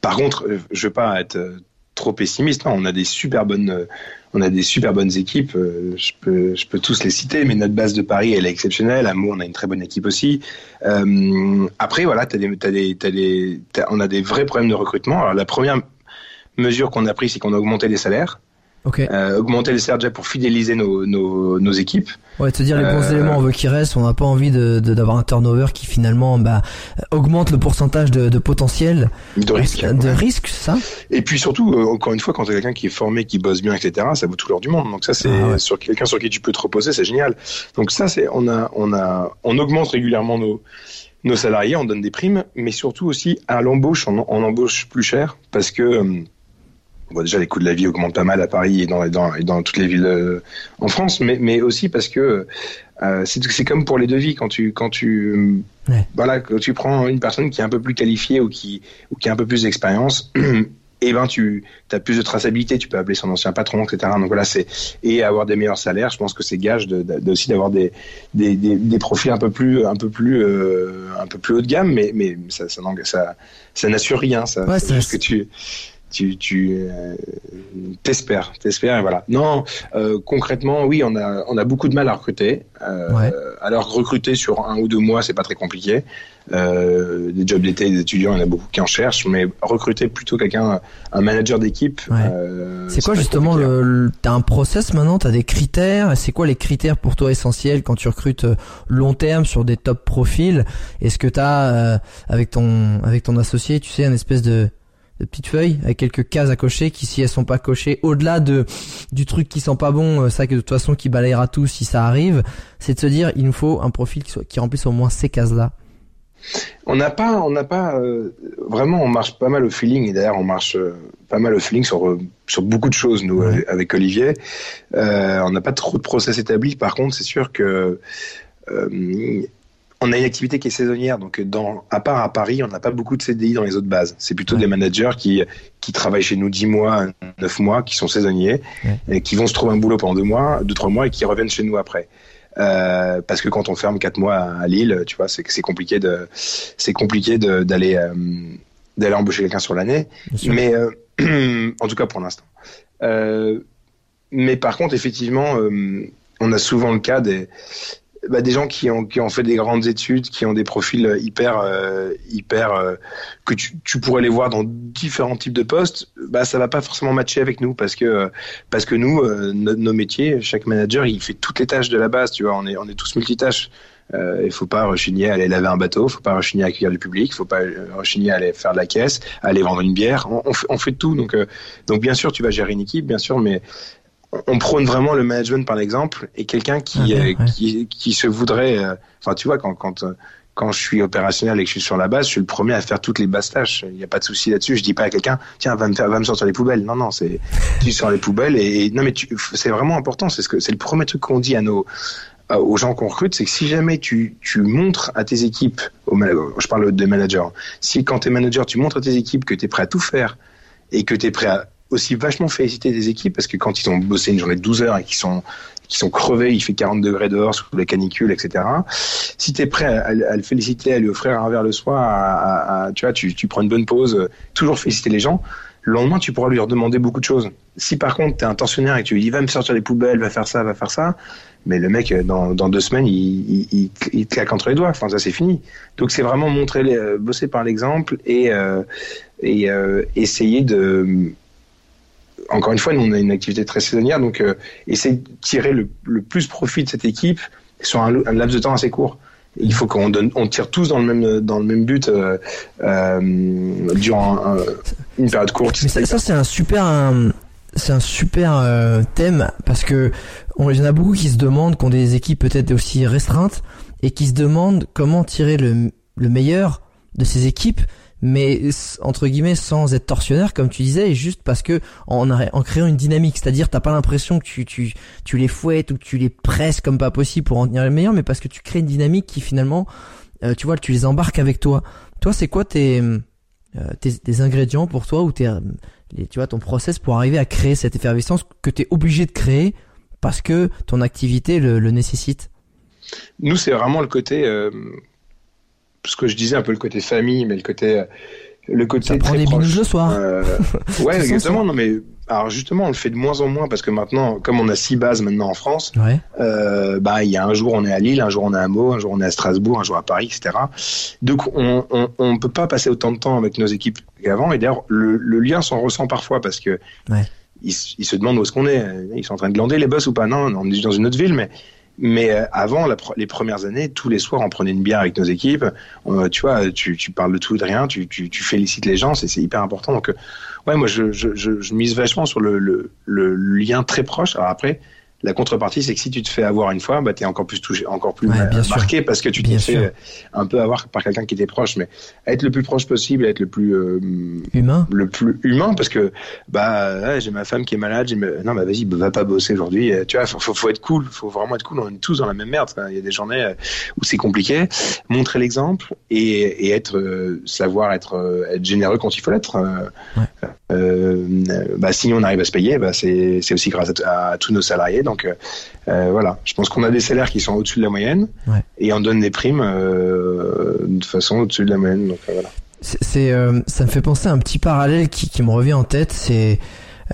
Speaker 3: Par contre, je veux pas être trop pessimiste. Non, on a des super bonnes on a des super bonnes équipes. Euh, je peux, je peux tous les citer, mais notre base de Paris, elle est exceptionnelle. À Meaux, on a une très bonne équipe aussi. Euh, après, voilà, des, des, des, on a des vrais problèmes de recrutement. Alors, la première mesure qu'on a prise, c'est qu'on a augmenté les salaires.
Speaker 2: Okay.
Speaker 3: Euh, augmenter les salaires déjà pour fidéliser nos, nos, nos équipes.
Speaker 2: Ouais, te dire les bons euh, éléments, on veut qu'ils restent. On n'a pas envie de d'avoir un turnover qui finalement bah, augmente le pourcentage de, de potentiel
Speaker 3: de risque,
Speaker 2: de risque, ça.
Speaker 3: Et puis surtout, euh, encore une fois, quand tu as quelqu'un qui est formé, qui bosse bien, etc., ça vaut tout l'heure du monde. Donc ça, c'est ah sur quelqu'un sur qui tu peux te reposer, c'est génial. Donc ça, c'est on a on a on augmente régulièrement nos nos salariés, on donne des primes, mais surtout aussi à l'embauche, on, on embauche plus cher parce que Bon, déjà, les coûts de la vie augmentent pas mal à Paris et dans, dans, dans toutes les villes euh, en France, mais, mais aussi parce que euh, c'est comme pour les devis quand tu quand tu voilà quand tu prends une personne qui est un peu plus qualifiée ou qui ou qui a un peu plus d'expérience. et ben tu as plus de traçabilité, tu peux appeler son ancien patron, etc. Donc voilà, c'est et avoir des meilleurs salaires, je pense que c'est gage de, de, aussi d'avoir des, des, des, des, profils un peu plus un peu plus euh, un peu plus haut de gamme, mais mais ça ça ça, ça n'assure rien, ça.
Speaker 2: Ouais,
Speaker 3: c'est juste que tu tu tu euh, t'espères t'espères et voilà. Non euh, concrètement oui on a on a beaucoup de mal à recruter. Euh, alors recruter sur un ou deux mois c'est pas très compliqué. Euh, des jobs d'été des étudiants il y en a beaucoup qui en cherchent mais recruter plutôt quelqu'un un manager d'équipe
Speaker 2: euh, c'est quoi justement le, t'as un process maintenant? T'as des critères? C'est quoi les critères pour toi essentiels quand tu recrutes long terme sur des top profils? Est-ce que t'as avec ton avec ton associé tu sais un espèce de de petites feuilles avec quelques cases à cocher qui si elles sont pas cochées au-delà de du truc qui sent pas bon euh, ça que de toute façon qui balayera tout si ça arrive c'est de se dire il nous faut un profil qui, soit, qui remplisse au moins ces cases là
Speaker 3: on n'a pas on n'a pas euh, vraiment on marche pas mal au feeling et d'ailleurs on marche euh, pas mal au feeling sur sur beaucoup de choses nous avec Olivier. On n'a pas trop de process établi par contre c'est sûr que on a une activité qui est saisonnière, donc dans, à part à Paris, on n'a pas beaucoup de CDI dans les autres bases. C'est plutôt des managers qui, qui travaillent chez nous 10 mois, 9 mois, qui sont saisonniers, et qui vont se trouver un boulot pendant 2 mois, 2-3 mois et qui reviennent chez nous après. Euh, parce que quand on ferme 4 mois à Lille, tu vois, c'est c'est compliqué de c'est compliqué d'aller euh, d'aller embaucher quelqu'un sur l'année. Mais euh, en tout cas pour l'instant. Euh, mais par contre, effectivement, on a souvent le cas des bah, des gens qui ont, qui ont fait des grandes études, qui ont des profils hyper, euh, hyper euh, que tu, tu, pourrais les voir dans différents types de postes, bah ça va pas forcément matcher avec nous parce que parce que nous, euh, nos, métiers, chaque manager, il fait toutes les tâches de la base, tu vois, on est on est tous multitâches. Euh, il faut pas rechigner à aller laver un bateau, faut pas rechigner à accueillir le public, faut pas rechigner à aller faire de la caisse, à aller vendre une bière. On, on, fait, on fait, tout. Donc, donc bien sûr, tu vas gérer une équipe, bien sûr, mais on prône vraiment le management par l'exemple et quelqu'un qui, ah, euh, qui, qui se voudrait, euh, enfin tu vois quand quand euh, quand je suis opérationnel et que je suis sur la base, je suis le premier à faire toutes les basses tâches. Il n'y a pas de souci là-dessus. Je dis pas à quelqu'un, tiens, va me faire, va me sortir les poubelles. Non, non, c'est, tu sors les poubelles et, non, mais c'est vraiment important. C'est ce que, c'est le premier truc qu'on dit à nos, aux gens qu'on recrute, c'est que si jamais tu, tu montres à tes équipes, au, je parle des managers, si quand tu es manager, tu montres à tes équipes que tu es prêt à tout faire et que tu es prêt à aussi vachement féliciter des équipes parce que quand ils ont bossé une journée de 12 heures et qu'ils sont qui sont crevés, il fait 40 degrés dehors sous les canicules, etc. Si tu es prêt à, le féliciter, à lui offrir un verre le soir, à, tu vois, tu, tu, prends une bonne pause, toujours féliciter les gens, le lendemain, tu pourras lui redemander beaucoup de choses. Si par contre, tu es un tensionnaire et que tu lui dis, va me sortir les poubelles, va faire ça, va faire ça, mais le mec, dans, dans deux semaines, il, il, il, te claque entre les doigts. Enfin, ça, c'est fini. Donc, c'est vraiment montrer, euh, bosser par l'exemple et, euh, et euh, essayer de encore une fois, nous, on a une activité très saisonnière, donc euh, essayer de tirer le, plus profit de cette équipe sur un, laps de temps assez court. Il faut qu'on on tire tous dans le même dans le même but euh, euh, durant une période courte.
Speaker 2: Ça, c'est un super c'est un super thème parce que y en a beaucoup qui se demandent, qui ont des équipes peut-être aussi restreintes et qui se demandent comment tirer le, le meilleur de ces équipes mais entre guillemets sans être tortionnaire comme tu disais juste parce que en, en créant une dynamique. C'est-à-dire t'as pas l'impression que tu, tu, tu les fouettes ou que tu les presses comme pas possible pour en tenir le meilleur mais parce que tu crées une dynamique qui finalement euh, tu vois tu les embarques avec toi. Toi c'est quoi tes, euh, tes, tes ingrédients pour toi ou tes les, tu vois ton process pour arriver à créer cette effervescence que tu es obligé de créer parce que ton activité le, le nécessite?
Speaker 3: Nous c'est vraiment le côté euh ce que je disais un peu le côté famille, mais le côté euh, le côté
Speaker 2: ça prend des proche. le soir.
Speaker 3: Euh, ouais, exactement. Non, mais alors justement, on le fait de moins en moins parce que maintenant, comme on a six bases maintenant en France,
Speaker 2: ouais.
Speaker 3: euh, bah il y a un jour on est à Lille, un jour on est à Meaux, un jour on est à Strasbourg, un jour à Paris, etc. Donc on on, on peut pas passer autant de temps avec nos équipes qu'avant. Et d'ailleurs, le, le lien s'en ressent parfois parce que
Speaker 2: ouais.
Speaker 3: ils, ils, se demandent où est-ce qu'on est. Ils sont en train de glander les boss ou pas Non, on est dans une autre ville, mais mais euh, avant, la, les premières années, tous les soirs, on prenait une bière avec nos équipes. Euh, tu vois, tu, tu, parles de tout et de rien, tu, tu, tu félicites les gens, c'est hyper important. Donc, euh, ouais, moi, je, je, je, je, mise vachement sur le, le, le, lien très proche. Alors après, la contrepartie, c'est que si tu te fais avoir une fois, bah, tu es encore plus touché, encore plus marqué parce que tu t'es fait un peu avoir par quelqu'un qui était proche. Mais être le plus proche possible, être le plus euh,
Speaker 2: humain,
Speaker 3: le plus humain, parce que bah j'ai ma femme qui est malade, j'ai non bah vas-y, va pas bosser aujourd'hui. Tu vois, faut, faut, faut, être cool, faut vraiment être cool. On est tous dans la même merde. Il y a des journées euh, où c'est compliqué. Montrer l'exemple et, et, être euh, savoir être être généreux quand il faut l'être.
Speaker 2: Ouais.
Speaker 3: bah, si on arrive à se payer, bah, c'est aussi grâce à, tous nos salariés. Donc voilà, je pense qu'on a des salaires qui sont au-dessus de la moyenne et on donne des primes de façon au-dessus de la moyenne. Donc voilà.
Speaker 2: C'est, ça me fait penser à un petit parallèle qui, qui me revient en tête. C'est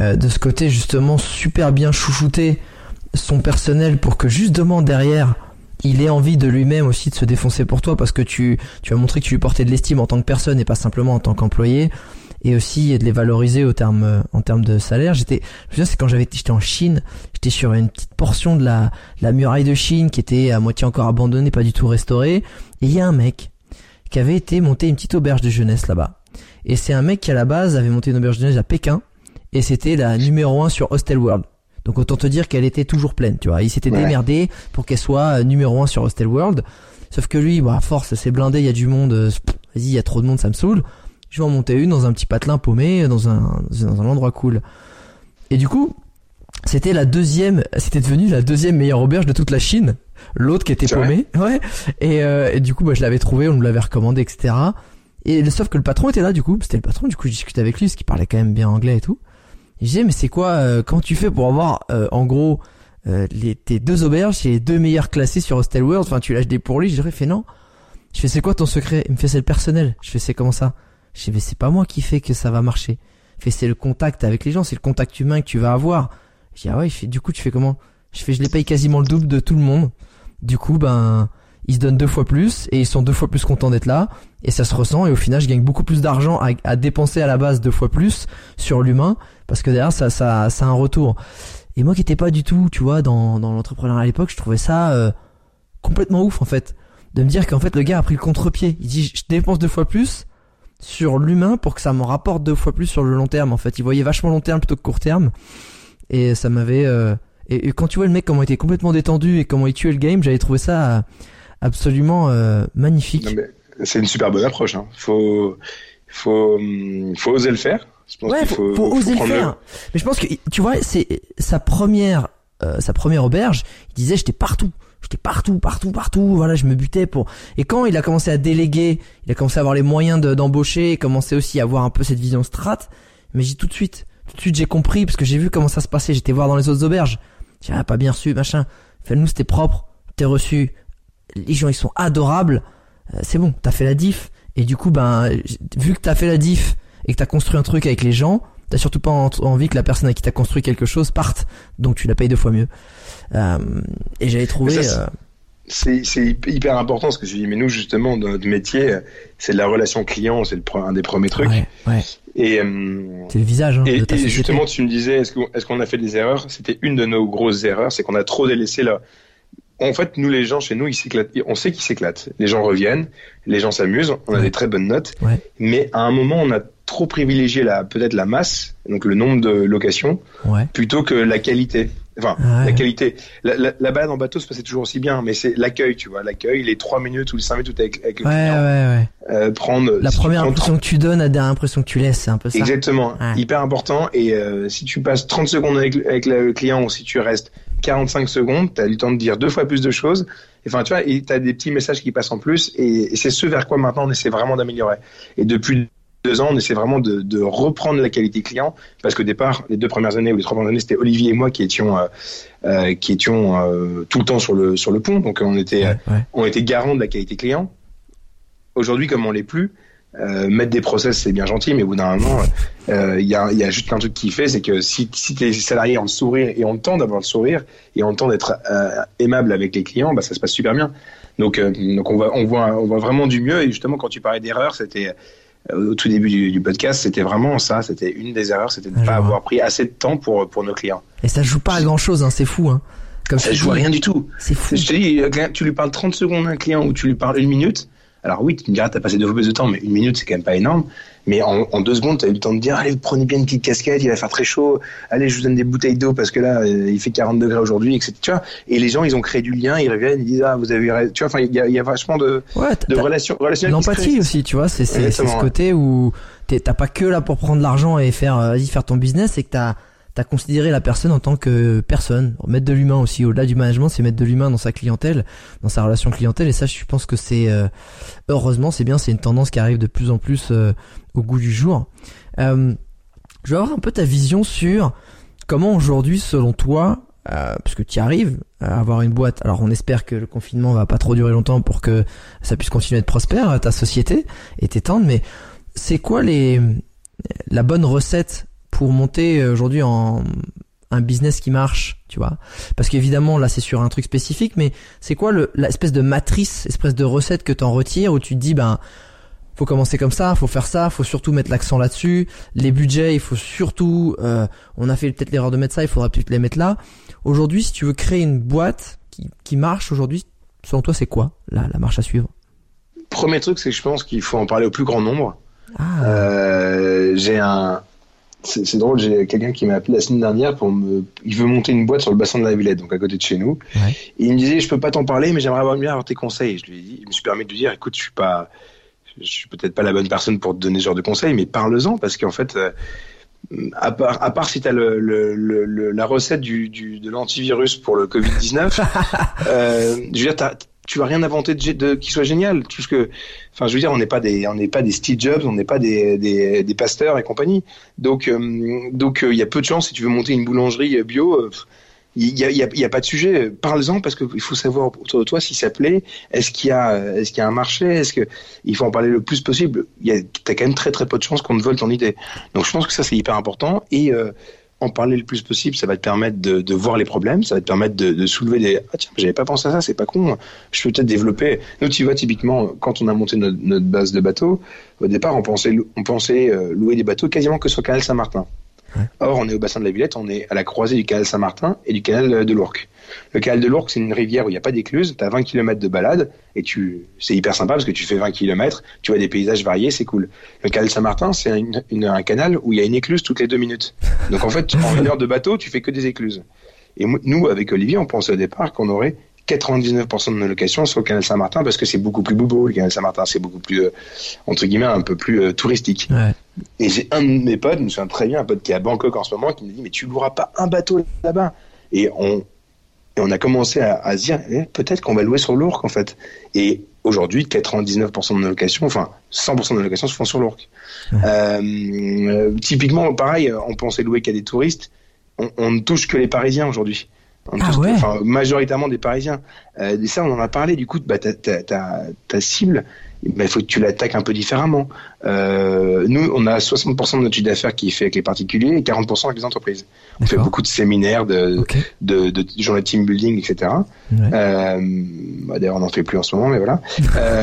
Speaker 2: de ce côté justement super bien chouchouté son personnel pour que justement derrière il ait envie de lui-même aussi de se défoncer pour toi parce que tu, tu as montré que tu lui portais de l'estime en tant que personne et pas simplement en tant qu'employé et aussi de les valoriser au terme, en termes de salaire. J'étais, je c'est quand j'avais, j'étais en Chine, j'étais sur une petite portion de la, la muraille de Chine qui était à moitié encore abandonnée, pas du tout restaurée. Et il y a un mec qui avait été monter une petite auberge de jeunesse là-bas. Et c'est un mec qui à la base avait monté une auberge de jeunesse à Pékin et c'était la numéro un sur Hostel World. Donc autant te dire qu'elle était toujours pleine, tu vois. Il s'était démerdé pour qu'elle soit euh, numéro un sur Hostel World. Sauf que lui, bah, à force, c'est blindé, il y a du monde, euh, vas-y, il y a trop de monde, ça me saoule. Je vais en monter une dans un petit patelin paumé, dans un, dans un endroit cool. Et du coup, c'était la deuxième, c'était devenu la deuxième meilleure auberge de toute la Chine. L'autre qui était paumé, ouais. Et, euh, et, du coup, bah, je l'avais trouvé, on me l'avait recommandé, etc. Et sauf que le patron était là, du coup, c'était le patron. Du coup, je discutais avec lui, parce qu'il parlait quand même bien anglais et tout je disais mais c'est quoi euh, comment tu fais pour avoir euh, en gros euh, les tes deux auberges c'est les deux meilleurs classés sur Hostel World? Enfin tu lâches des pourlis je fait non je fais c'est quoi ton secret? Il me fait c'est le personnel je fais c'est comment ça? Je fais mais c'est pas moi qui fait que ça va marcher. Je fais c'est le contact avec les gens c'est le contact humain que tu vas avoir. Je dis ah ouais fais du coup tu fais comment? Je fais je les paye quasiment le double de tout le monde. Du coup ben ils se donnent deux fois plus et ils sont deux fois plus contents d'être là. Et ça se ressent et au final je gagne beaucoup plus d'argent à, dépenser à la base deux fois plus sur l'humain parce que derrière ça ça ça a un retour. Et moi qui étais pas du tout tu vois dans dans l'entrepreneuriat à l'époque je trouvais ça euh, complètement ouf en fait. De me dire qu'en fait le gars a pris le contre-pied. Il dit je dépense deux fois plus sur l'humain pour que ça me rapporte deux fois plus sur le long terme en fait il voyait vachement long terme plutôt que court terme et ça m'avait euh, et, quand tu vois le mec comment il était complètement détendu et comment il tuait le game j'avais trouvé ça absolument euh, magnifique.
Speaker 3: C'est une super bonne approche. Hein. Faut, faut, hum, faut oser le faire.
Speaker 2: Je pense ouais, faut, faut, oser le faire. Mais je pense que tu vois, c'est sa première, euh, sa première auberge. Il disait, j'étais partout. J'étais partout, partout, partout. Voilà, je me butais pour. Et quand il a commencé à déléguer, il a commencé à avoir les moyens d'embaucher, et commencé aussi à avoir un peu cette vision strat. Mais j'ai tout de suite, tout de suite, j'ai compris parce que j'ai vu comment ça se passait. J'étais voir dans les autres auberges. J'ai ah, pas bien reçu, machin. Fais-nous, c'était propre. T'es reçu les gens ils sont adorables, euh, c'est bon, t'as fait la diff. Et du coup, ben, vu que t'as fait la diff et que t'as construit un truc avec les gens, t'as surtout pas envie que la personne à qui t'as construit quelque chose parte, donc tu la payes deux fois mieux. Euh, et j'avais trouvé.
Speaker 3: Euh, c'est hyper important ce que tu dis, mais nous justement dans notre métier, c'est la relation client, c'est un des premiers trucs. Ouais,
Speaker 2: ouais.
Speaker 3: Et
Speaker 2: c'est le visage. Hein,
Speaker 3: et, et justement, tu me disais, est-ce qu'on est a fait des erreurs? C'était une de nos grosses erreurs, c'est qu'on a trop délaissé la, en fait, nous, les gens chez nous, ils s'éclatent. On sait qu'ils s'éclatent. Les gens reviennent, les gens s'amusent, on a des très bonnes notes. Mais à un moment, on a trop privilégié la peut-être la masse, donc le nombre de locations, plutôt que la qualité. Enfin, la qualité. La, la, balade en bateau se passait toujours aussi bien, mais c'est l'accueil, tu vois, l'accueil, les trois minutes ou les cinq minutes avec, avec le client.
Speaker 2: Ouais,
Speaker 3: euh, prendre.
Speaker 2: La première impression que tu donnes, la dernière impression que tu laisses, c'est un peu ça.
Speaker 3: Exactement, hyper important. Et euh, si tu passes 30 secondes avec, avec le client ou si tu restes 45 secondes, tu as du temps de dire deux fois plus de choses. Enfin, tu vois, tu as des petits messages qui passent en plus, et, c'est ce vers quoi maintenant on essaie vraiment d'améliorer. Et depuis deux ans, on essaie vraiment de, de, reprendre la qualité client, parce qu'au départ, les deux premières années ou les trois premières années, c'était Olivier et moi qui étions, euh, euh qui étions euh, tout le temps sur le sur le pont, donc on était on était garant de la qualité client. Aujourd'hui, comme on l'est plus, euh, mettre des process, c'est bien gentil, mais au bout d'un moment, il euh, y, a, y, a, juste un truc qui fait, c'est que si, si tes salariés ont le sourire et ont le temps d'avoir le sourire et ont le temps d'être euh, aimable avec les clients, bah, ça se passe super bien. Donc, donc on, va, on, voit, on voit vraiment du mieux. Et justement, quand tu parlais d'erreur, c'était au tout début du, du podcast, c'était vraiment ça. C'était une des erreurs, c'était de ne pas avoir pris assez de temps pour, pour nos clients.
Speaker 2: Et ça joue pas à grand chose, hein, c'est fou. Hein.
Speaker 3: Comme ça joue à rien du tout.
Speaker 2: C'est fou.
Speaker 3: Je te dis, tu lui parles 30 secondes à un client ou tu lui parles une minute, alors oui, tu me diras, t'as passé deux fois plus de temps, mais une minute, c'est quand même pas énorme. Mais en, deux secondes, tu as eu le temps de dire, allez, prenez bien une petite casquette, il va faire très chaud. Allez, je vous donne des bouteilles d'eau parce que là, euh, il fait 40 degrés aujourd'hui, etc. Et les gens, ils ont créé du lien, ils reviennent, ils disent, ah, vous avez, tu vois, enfin, il y a, vachement de, de relations, relations.
Speaker 2: L'empathie aussi, tu vois, c'est, c'est, ce côté où t'as pas que là pour prendre l'argent et faire, euh, vas-y, faire ton business, c'est que t'as, t'as considéré la personne en tant que personne, mettre de l'humain aussi. Au-delà du management, c'est mettre de l'humain dans sa clientèle, dans sa relation clientèle. Et ça, je pense que c'est euh, heureusement, c'est bien, c'est une tendance qui arrive de plus en plus euh, au goût du jour. Euh, je veux avoir un peu ta vision sur comment aujourd'hui, selon toi, euh, parce que tu arrives à avoir une boîte. Alors on espère que le confinement va pas trop durer longtemps pour que ça puisse continuer de prospère ta société et t'étendre. Mais c'est quoi les la bonne recette pour monter aujourd'hui en un business qui marche, tu vois Parce qu'évidemment là c'est sur un truc spécifique, mais c'est quoi l'espèce de matrice, espèce de recette que t'en retires où tu te dis ben faut commencer comme ça, faut faire ça, faut surtout mettre l'accent là-dessus. Les budgets, il faut surtout, euh, on a fait peut-être l'erreur de mettre ça, il faudra peut-être les mettre là. Aujourd'hui, si tu veux créer une boîte qui, qui marche aujourd'hui, selon toi, c'est quoi la, la marche à suivre?
Speaker 3: Premier truc, c'est que je pense qu'il faut en parler au plus grand nombre. Ah. Euh, j'ai un, c'est drôle, j'ai quelqu'un qui m'a appelé la semaine dernière pour me, il veut monter une boîte sur le bassin de la Villette, donc à côté de chez nous. Ouais. Et il me disait, je peux pas t'en parler, mais j'aimerais bien avoir tes conseils. Je lui ai dit, je me suis permis de lui dire, écoute, je suis pas, je suis peut-être pas la bonne personne pour te donner ce genre de conseils, mais parle-en parce qu'en fait, euh, à part, à part si tu as le, le, la recette du, du de l'antivirus pour le Covid-19, euh, je veux dire, tu vas rien inventer de, de, qui soit génial. Tout ce que, enfin, je veux dire, on n'est pas des, on n'est pas des Steve Jobs, on n'est pas des, des, des, pasteurs et compagnie. Donc, euh, donc, il y a peu de chance si tu veux monter une boulangerie bio il n'y a, y a, y a, pas de sujet. Parle-en parce qu'il faut savoir autour de toi si ça plaît. Est-ce qu'il y a, est-ce qu'il y a un marché? Est-ce que il faut en parler le plus possible Il y a, t'as quand même très très peu de chances qu'on te vole ton idée. Donc je pense que ça c'est hyper important et euh, en parler le plus possible, ça va te permettre de, voir les problèmes, ça va te permettre de, soulever des ah tiens j'avais pas pensé à ça, c'est pas con, je peux peut-être développer. Nous tu vois typiquement quand on a monté notre, base de bateaux, au départ on pensait on pensait euh, louer des bateaux quasiment que sur canal Saint-Martin. Or, on est au bassin de la Villette, on est à la croisée du canal Saint-Martin et du canal de l'Ourcq. Le canal de l'Ourcq, c'est une rivière où il n'y a pas d'écluse, tu as 20 km de balade et tu, c'est hyper sympa parce que tu fais 20 km, tu vois des paysages variés, c'est cool. Le canal Saint-Martin, c'est un, canal où il y a une écluse toutes les deux minutes. Donc en fait, en une heure de bateau, tu fais que des écluses. Et nous, avec Olivier, on pensait au départ qu'on aurait 99% de nos locations sur le canal Saint-Martin parce que c'est beaucoup plus beau. Le canal Saint-Martin, c'est beaucoup plus, euh, entre guillemets, un peu plus euh, touristique. Ouais. Et j'ai un de mes potes, je me souviens très bien, un pote qui est à Bangkok en ce moment, qui me dit, mais tu loueras pas un bateau là-bas? Et on, et on a commencé à, à se dire, eh, peut-être qu'on va louer sur l'Ourcq, en fait. Et aujourd'hui, 99% de nos locations, enfin, 100% de nos locations se font sur. Ouais. Euh, typiquement, pareil, on pensait louer qu'à des touristes. On, on ne touche que les Parisiens aujourd'hui.
Speaker 2: Ah ouais.
Speaker 3: enfin, majoritairement des Parisiens. Euh, et ça, on en a parlé. Du coup, bah, ta, cible, il bah, faut que tu l'attaques un peu différemment. Euh, nous, on a 60% de notre chiffre d'affaires qui est fait avec les particuliers et 40% avec les entreprises. On fait beaucoup de séminaires, de, okay. de, de, de journées de team building, etc. Ouais. Euh, bah, D'ailleurs, on n'en fait plus en ce moment, mais voilà.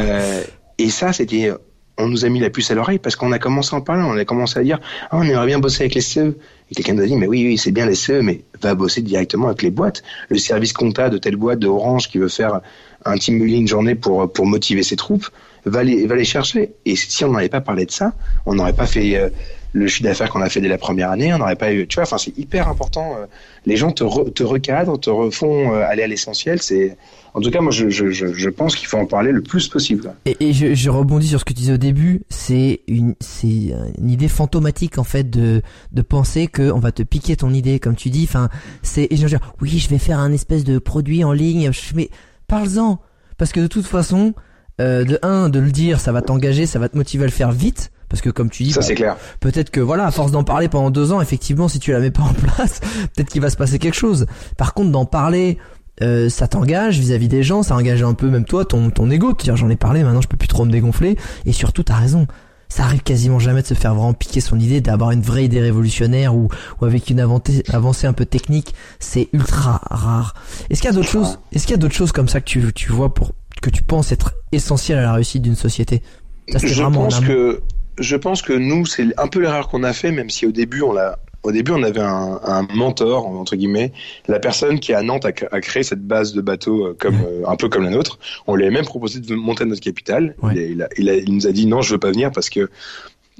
Speaker 3: et ça, c'était on nous a mis la puce à l'oreille parce qu'on a commencé à en parler, on a commencé à dire ah, on aimerait bien bosser avec les CE. Et quelqu'un nous a dit mais oui, oui c'est bien les CE, mais va bosser directement avec les boîtes. Le service compta de telle boîte de Orange qui veut faire un team building journée pour pour motiver ses troupes, va les va les chercher. Et si on n'avait pas parlé de ça, on n'aurait pas fait euh, le chiffre d'affaires qu'on a fait dès la première année, on n'aurait pas eu. Tu vois, enfin c'est hyper important. Euh, les gens te te recadrent, te refont euh, aller à l'essentiel. C'est en tout cas, moi, je, je, je pense qu'il faut en parler le plus possible.
Speaker 2: Et, et je, je, rebondis sur ce que tu disais au début. C'est une, c'est une idée fantomatique en fait de de penser que on va te piquer ton idée, comme tu dis. Enfin, c'est et je dire, oui, je vais faire un espèce de produit en ligne. Mais parle-en, parce que de toute façon, euh, de un, de le dire, ça va t'engager, ça va te motiver à le faire vite. Parce que comme tu dis,
Speaker 3: ça c'est clair.
Speaker 2: Peut-être que voilà, à force d'en parler pendant deux ans, effectivement, si tu la mets pas en place, peut-être qu'il va se passer quelque chose. Par contre, d'en parler euh, ça t'engage vis-à-vis des gens, ça engage un peu même toi ton ton ego, de dire j'en ai parlé, maintenant je peux plus trop me dégonfler. Et surtout, t'as raison. Ça arrive quasiment jamais de se faire vraiment piquer son idée, d'avoir une vraie idée révolutionnaire ou, ou avec une avancée, avancée un peu technique. C'est ultra rare. Est-ce qu'il y a d'autres choses, est-ce qu'il y a d'autres choses comme ça que tu, tu vois pour, que tu penses être essentielles à la réussite d'une société?
Speaker 3: Ça, je pense que, je pense que nous, c'est un peu l'erreur qu'on a fait, même si au début on l'a, au début, on avait un, un, mentor entre guillemets, la personne qui à Nantes a, a créé cette base de bateaux euh, comme euh, un peu comme la nôtre. On lui a même proposé de monter notre capitale. Ouais. Il, a, il, a, il, nous a dit non, je veux pas venir parce que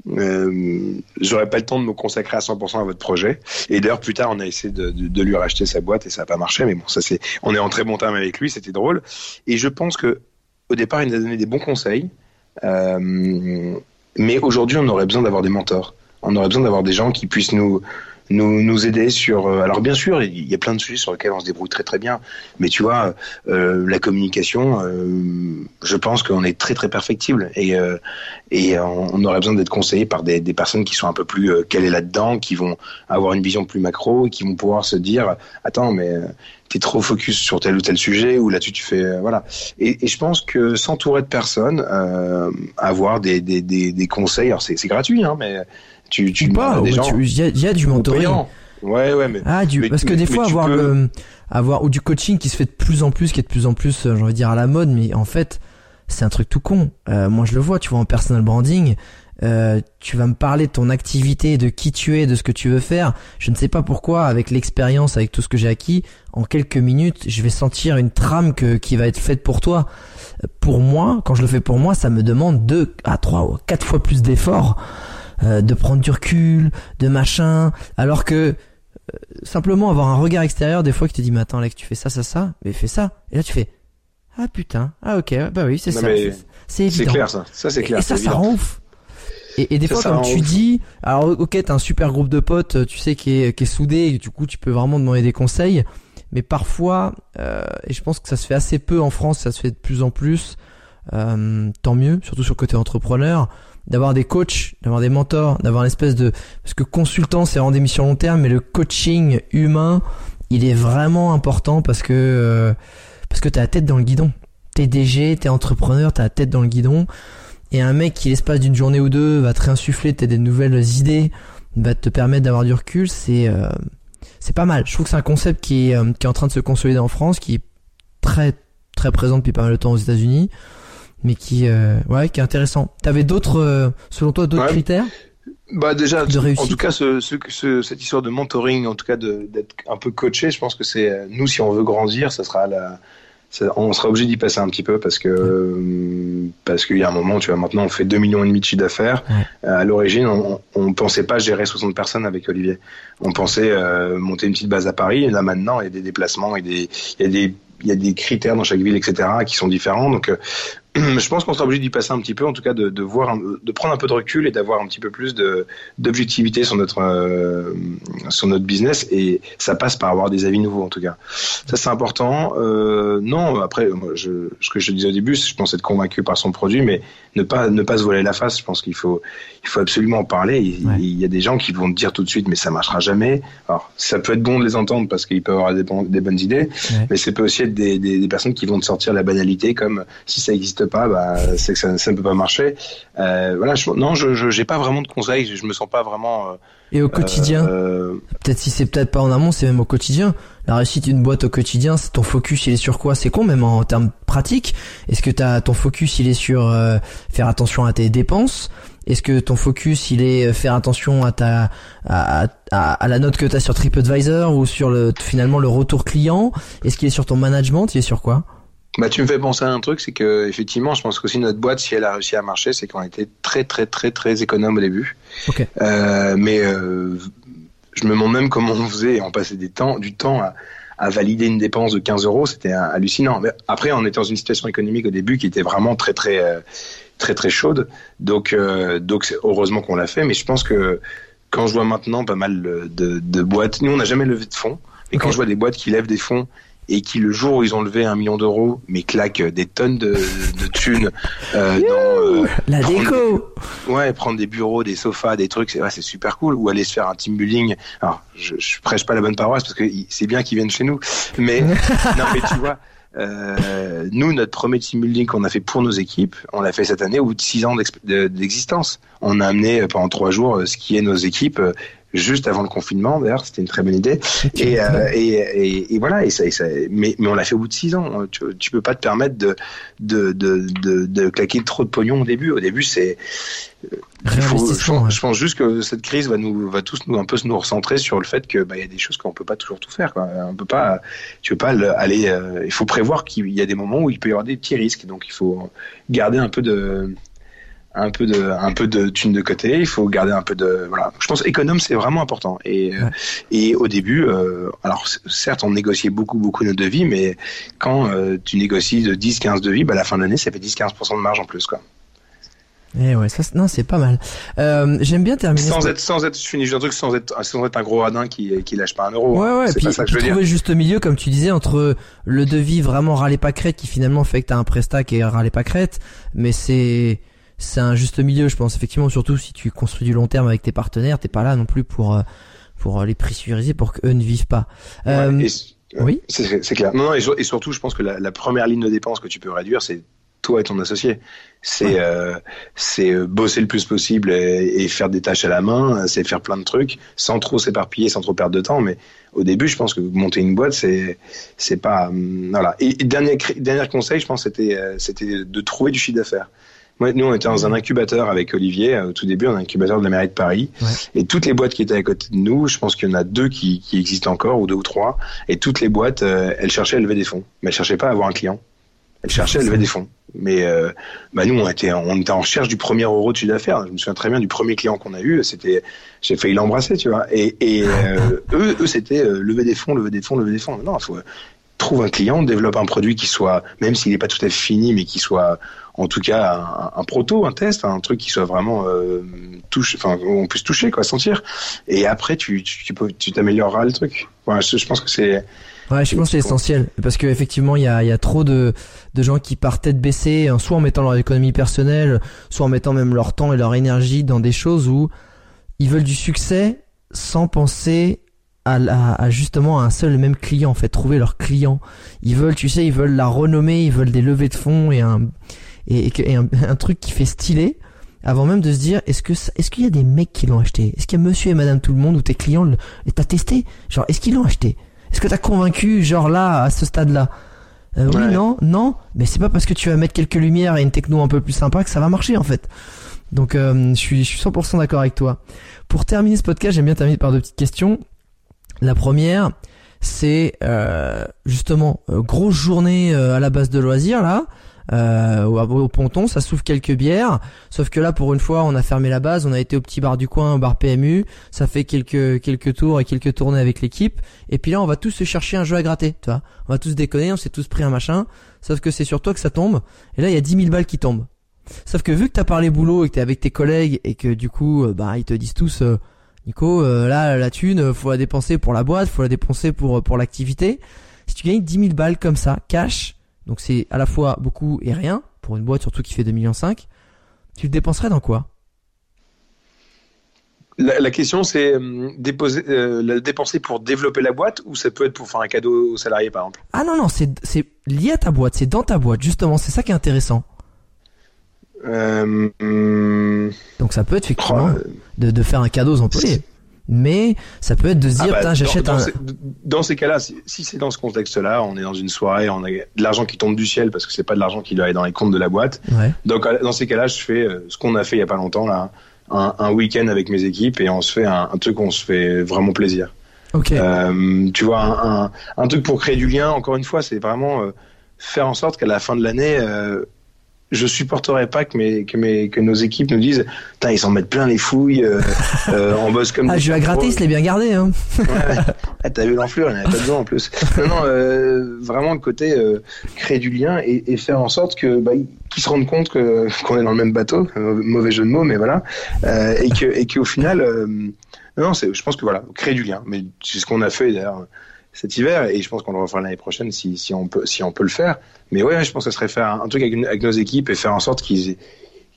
Speaker 3: euh, j'aurais pas le temps de me consacrer à 100% à votre projet. Et d'ailleurs, plus tard, on a essayé de, de, de, lui racheter sa boîte et ça n'a pas marché. Mais bon, ça c'est, on est en très bon terme avec lui, c'était drôle. Et je pense que au départ, il nous a donné des bons conseils. Euh, mais aujourd'hui, on aurait besoin d'avoir des mentors on aurait besoin d'avoir des gens qui puissent nous nous, nous aider sur. Euh, alors bien sûr, il y a plein de sujets sur lesquels on se débrouille très très bien, mais tu vois, euh, la communication, euh, je pense qu'on est très très perfectible et et on, aurait besoin d'être conseillé par des, des personnes qui sont un peu plus calées là-dedans, qui vont avoir une vision plus macro et qui vont pouvoir se dire, attends, mais t'es trop focus sur tel ou tel sujet ou là-dessus tu fais voilà. Et, et, je pense que s'entourer de personnes, avoir des, des, des, des conseils, alors c'est gratuit, hein, mais tu, tu
Speaker 2: pas, il y, a du mentoring.
Speaker 3: Ouais, ouais, mais.
Speaker 2: Ah, du, parce que des fois, avoir le, avoir, ou du coaching qui se fait de plus en plus, qui est de plus en plus, euh, j'ai envie de dire, à la mode, mais en fait, c'est un truc tout con. Euh, moi, je le vois, tu vois, en personal branding, euh, tu vas me parler de ton activité, de qui tu es, de ce que tu veux faire. Je ne sais pas pourquoi, avec l'expérience, avec tout ce que j'ai acquis, en quelques minutes, je vais sentir une trame que, qui va être faite pour toi. Pour moi, quand je le fais pour moi, ça me demande deux à trois ou quatre fois plus d'efforts. Euh, de prendre du recul, de machin, alors que euh, simplement avoir un regard extérieur des fois qui te dit mais attends Alex tu fais ça ça ça mais fais ça. Et là tu fais ah putain ah ok bah oui c'est ça. c'est évident
Speaker 3: c'est clair ça. Ça c'est clair
Speaker 2: et, ça ça rend ouf. Et, et des fois quand tu dis alors ok t'as un super groupe de potes tu sais qui est qui est soudé et du coup tu peux vraiment demander des conseils. Mais parfois euh, et je pense que ça se fait assez peu en France ça se fait de plus en plus euh, tant mieux surtout sur le côté entrepreneur d'avoir des coachs, d'avoir des mentors, d'avoir une espèce de parce que consultant c'est vraiment des missions long terme, mais le coaching humain il est vraiment important parce que euh, parce que t'as la tête dans le guidon. T'es DG, t'es entrepreneur, t'as la tête dans le guidon. Et un mec qui l'espace d'une journée ou deux va te réinsuffler t'as des nouvelles idées, va te permettre d'avoir du recul, c'est euh, c'est pas mal. Je trouve que c'est un concept qui est, euh, qui est en train de se consolider en France, qui est très très présent depuis pas mal de temps aux États-Unis mais qui, euh, ouais, qui est intéressant. T'avais d'autres, euh, selon toi, d'autres critères
Speaker 3: bah déjà, en tout cas, ce, ce, cette histoire de mentoring, en tout cas d'être un peu coaché, je pense que c'est euh, nous, si on veut grandir, ça sera la, on sera obligé d'y passer un petit peu parce que parce qu'il y a un moment, tu vois, maintenant on fait 2 millions et demi de chiffre d'affaires. À l'origine, on, on pensait pas gérer 60 personnes avec Olivier. On pensait monter une petite base à Paris. Et là maintenant, il y a des déplacements et des il y a des il y a des critères dans chaque ville, etc., qui sont différents. Donc, je pense qu'on sera obligé d'y passer un petit peu, en tout cas de, de voir, de prendre un peu de recul et d'avoir un petit peu plus d'objectivité sur notre euh, sur notre business et ça passe par avoir des avis nouveaux en tout cas. Ça c'est important. Euh, non, après, moi, je, ce que je disais au début, je pense être convaincu par son produit, mais ne pas ne pas se voiler la face. Je pense qu'il faut il faut absolument en parler. Il, y a des gens qui vont te dire tout de suite, mais ça marchera jamais. Alors ça peut être bon de les entendre parce qu'ils peuvent avoir des, des bonnes idées, mais c'est peut aussi être des, des, des personnes qui vont te sortir la banalité comme si ça pas, bah, c'est que ça, ça, ne peut pas marcher. Euh, voilà, je, non, je j'ai pas vraiment de conseils, je me sens pas vraiment. Euh,
Speaker 2: et au quotidien, euh, peut-être si c'est peut-être pas en amont, c'est même au quotidien. La réussite d'une boîte au quotidien, ton focus il est sur quoi? C'est con même en, termes pratiques. Est-ce que as, ton focus il est sur faire attention à tes dépenses? Est-ce que ton focus il est faire attention à ta à, à, à la note que tu as sur TripAdvisor ou sur le finalement le retour client? Est-ce qu'il est sur ton management? Il est sur quoi?
Speaker 3: Bah, tu me fais penser à un truc, c'est que effectivement, je pense qu'aussi notre boîte, si elle a réussi à marcher, c'est qu'on était très très très très économe au début.
Speaker 2: Okay.
Speaker 3: Euh, mais euh, je me demande même comment on faisait. On passait des temps, du temps à, à valider une dépense de 15 euros, c'était hallucinant. Mais après, on était dans une situation économique au début qui était vraiment très très euh, très très chaude. Donc euh, donc heureusement qu'on l'a fait. Mais je pense que quand je vois maintenant pas mal de, de boîtes, nous on n'a jamais levé de fonds. Et quand je vois des boîtes qui lèvent des fonds et qui le jour où ils ont levé un million d'euros, mais claquent des tonnes de, de thunes euh, dans
Speaker 2: euh, la déco.
Speaker 3: ouais, prendre des bureaux, des sofas, des trucs, c'est ouais, c'est super cool. Ou aller se faire un team building. Alors, je, je prêche pas la bonne paroisse parce que c'est bien qu'ils viennent chez nous, mais non, mais tu vois. Euh, nous, notre premier team building qu'on a fait pour nos équipes, on l'a fait cette année au bout de six ans d'existence. On a amené euh, pendant trois jours euh, ce qui est nos équipes juste avant le confinement. D'ailleurs, c'était une très bonne idée. Et, euh, et, et, et, voilà. Et ça, ça, mais, mais on l'a fait au bout de six ans. Tu, tu peux pas te permettre de de, de, de, de claquer trop de pognon au début. Au début, c'est
Speaker 2: faut,
Speaker 3: je, je, pense juste que cette crise va nous va tous nous un peu nous recentrer sur le fait que bah il y a des choses qu'on peut pas toujours tout faire quoi. On peut pas tu pas aller euh, il faut prévoir qu'il y a des moments où il peut y avoir des petits risques donc il faut garder un peu de un peu de un peu de thunes de côté il faut garder un peu de voilà je pense économe c'est vraiment important et euh, et au début euh, alors certes on négociait beaucoup beaucoup nos devis mais quand euh, tu négocies de 10 15 devis bah à la fin de l'année ça fait 10 15 de marge en plus quoi
Speaker 2: Eh ouais, ça, non, c'est pas mal. Euh, J'aime bien terminer.
Speaker 3: Sans être, sans être, je finis un truc sans être, sans être un gros radin qui, qui lâche pas un euro.
Speaker 2: Ouais, ouais. Puis, ça que je trouver le juste milieu, comme tu disais, entre le devis vraiment râler pas crête qui finalement fait que t'as un prestat qui est râler pas crête, mais c'est, c'est un juste milieu, je pense. Effectivement, surtout si tu construis du long terme avec tes partenaires, t'es pas là non plus pour, euh, pour les pressuriser pour qu'eux ne vivent pas.
Speaker 3: Euh, oui. C'est clair. Non, non, et, surtout, je pense que la, la première ligne de dépense que tu peux réduire, c'est toi et ton associé. C'est euh, c'est euh, bosser le plus possible et, faire des tâches à la main, c'est faire plein de trucs sans trop s'éparpiller, sans trop perdre de temps. Mais au début, je pense que monter une boîte, c'est c'est pas hum, voilà. Et, dernier dernier conseil, je pense, c'était euh, c'était de trouver du chiffre d'affaires. Moi, nous, on était dans un incubateur avec Olivier au tout début, un incubateur de la mairie de Paris. Et toutes les boîtes qui étaient à côté de nous, je pense qu'il y en a deux qui, qui existent encore, ou deux ou trois. Et toutes les boîtes, elles cherchaient à lever des fonds, mais elles cherchaient pas à avoir un client. Elles cherchaient à lever des fonds. Mais euh, bah nous, on était, on était en recherche du premier euro de chiffre d'affaires. Je me souviens très bien du premier client qu'on a eu. C'était, j'ai failli l'embrasser, tu vois. Et, et euh, eux, eux, c'était euh, lever des fonds, lever des fonds, lever des fonds. Non, faut trouve un client, développe un produit qui soit, même s'il n'est pas tout à fait fini, mais qui soit en tout cas un, proto, un test, un truc qui soit vraiment euh, touche, enfin on puisse toucher, quoi, sentir. Et après, tu, tu, tu t'amélioreras le truc. Voilà, je, pense que c'est
Speaker 2: Ouais, je pense que c'est essentiel parce qu'effectivement, il y a, y a trop de, de gens qui partent tête baissée, hein, soit en mettant leur économie personnelle, soit en mettant même leur temps et leur énergie dans des choses où ils veulent du succès sans penser à, à, justement un seul et même client, en fait, trouver leur client. Ils veulent, tu sais, ils veulent la renommer, ils veulent des levées de fonds et un et, et un, un, truc qui fait stylé avant même de se dire est-ce que est-ce qu'il y a des mecs qui l'ont acheté? Est-ce qu'il y a monsieur et madame tout le monde ou tes clients et t'as testé? Genre est-ce qu'ils l'ont acheté? Est-ce que t'as convaincu, genre là, à ce stade-là? Euh, Oui, non, non. Mais c'est pas parce que tu vas mettre quelques lumières et une techno un peu plus sympa que ça va marcher en fait. Donc euh, je suis, je suis 100% d'accord avec toi. Pour terminer ce podcast, j'aime bien terminer par deux petites questions. La première, c'est euh, justement grosse journée à la base de loisirs là euh, au, ponton, ça souffle quelques bières. Sauf que là, pour une fois, on a fermé la base, on a été au petit bar du coin, au bar PMU. Ça fait quelques quelques tours et quelques tournées avec l'équipe. Et puis là, on va tous se chercher un jeu à gratter, tu vois. On va tous déconner, on s'est tous pris un machin. Sauf que c'est sur toi que ça tombe. Et là, il y a 10 000 balles qui tombent. Sauf que vu que t'as parlé boulot et que t'es avec tes collègues et que du coup, euh, bah, ils te disent tous, euh, Nico, euh, là, la thune, faut la dépenser pour la boîte, faut la dépenser pour pour l'activité. Si tu gagnes 10 000 balles comme ça, cash, donc c'est à la fois beaucoup et rien, pour une boîte surtout qui fait 2,5 millions. Tu le dépenserais dans quoi?
Speaker 3: La, question, c'est euh, euh, dépenser pour développer la boîte ou ça peut être pour faire un cadeau aux salariés, par exemple?
Speaker 2: Ah non, non, c'est lié à ta boîte, c'est dans ta boîte, justement, c'est ça qui est intéressant. Euh, Donc ça peut être effectivement oh, de, de, faire un cadeau aux employés mais ça peut être de se dire, ah bah, j'achète un.
Speaker 3: dans ces cas-là, si, c'est dans ce contexte-là, on est dans une soirée, on a de l'argent qui tombe du ciel parce que c'est pas de l'argent qui doit aller dans les comptes de la boîte. Donc dans ces cas-là, je fais euh, ce qu'on a fait il y a pas longtemps là, un, un week-end avec mes équipes et on se fait un, un truc, on se fait vraiment plaisir.
Speaker 2: Ok.
Speaker 3: Euh, tu vois, un, un, truc pour créer du lien. Encore une fois, c'est vraiment euh, faire en sorte qu'à la fin de l'année, euh, je supporterais pas que mes que mes que nos équipes nous disent ils s'en mettent plein les fouilles euh, euh on bosse comme
Speaker 2: ah je vais à gratter il se l'est bien gardé hein.
Speaker 3: Ouais, ah, t'as vu l'enflure il n'y en avait pas besoin en plus. Non non euh, vraiment le côté euh, créer du lien et, et, faire en sorte que bah, qu'ils se rendent compte que qu'on est dans le même bateau mauvais jeu de mots mais voilà et que et qu'au final non c'est je pense que voilà créer du lien. Mais c'est ce qu'on a fait d'ailleurs cet hiver et je pense qu'on le refera l'année prochaine si, si on peut si on peut le faire. Mais ouais je pense que ce serait faire un, truc avec, nos équipes et faire en sorte qu'ils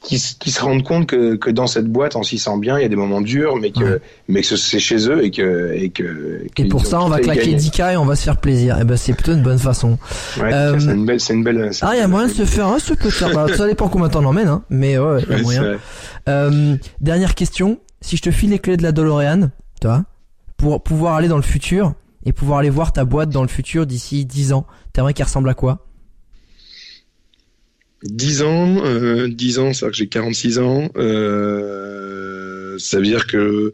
Speaker 3: qui, se rendent compte que, que dans cette boîte on s'y sent bien il y a des moments durs mais que mais que c'est chez eux et que et que
Speaker 2: et pour ça on va claquer 10 et on va se faire plaisir. Et eh ben c'est plutôt une bonne façon.
Speaker 3: Ouais, euh, c'est une belle c'est une belle
Speaker 2: ah il y a moyen de se faire un faire bah, ça dépend combien de temps on emmène hein. Mais ouais il y a moyen. euh, dernière question. Si je te file les clés de la DeLorean tu vois pour pouvoir aller dans le futur et pouvoir aller voir ta boîte dans le futur d'ici 10 ans, t'aimerais qu'elle ressemble à quoi?
Speaker 3: 10 ans, euh, 10 ans, c'est-à-dire que j'ai 46 ans, euh, ça veut dire que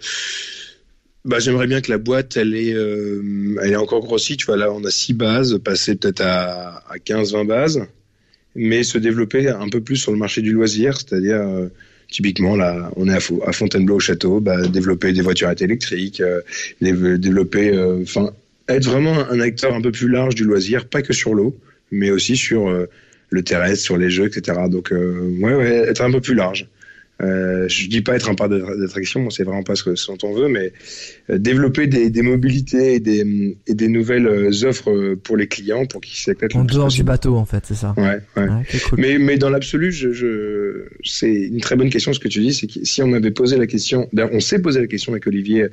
Speaker 3: bah, j'aimerais bien que la boîte, elle est, euh, elle est encore grossie. Tu vois, là, on a 6 bases, passer peut-être à, à 15-20 bases, mais se développer un peu plus sur le marché du loisir, c'est-à-dire euh, typiquement là, on est à, Fontainebleau au château, bah, développer des voitures électriques, euh, développer, euh, enfin, être vraiment un acteur un peu plus large du loisir, pas que sur l'eau, mais aussi sur euh, le terrestre, sur les jeux, etc. Donc, ouais, ouais, être un peu plus large. Euh, je dis pas être un parc d'attraction, c'est vraiment pas ce, que, ce dont on veut, mais euh, développer des, des, mobilités et des, et des nouvelles euh, offres pour les clients pour qu'ils s'éclatent.
Speaker 2: En dehors du bateau, en fait, c'est ça.
Speaker 3: Ouais, ouais. Mais, mais dans l'absolu, je, je, c'est une très bonne question ce que tu dis, c'est que si on avait posé la question, on s'est posé la question avec Olivier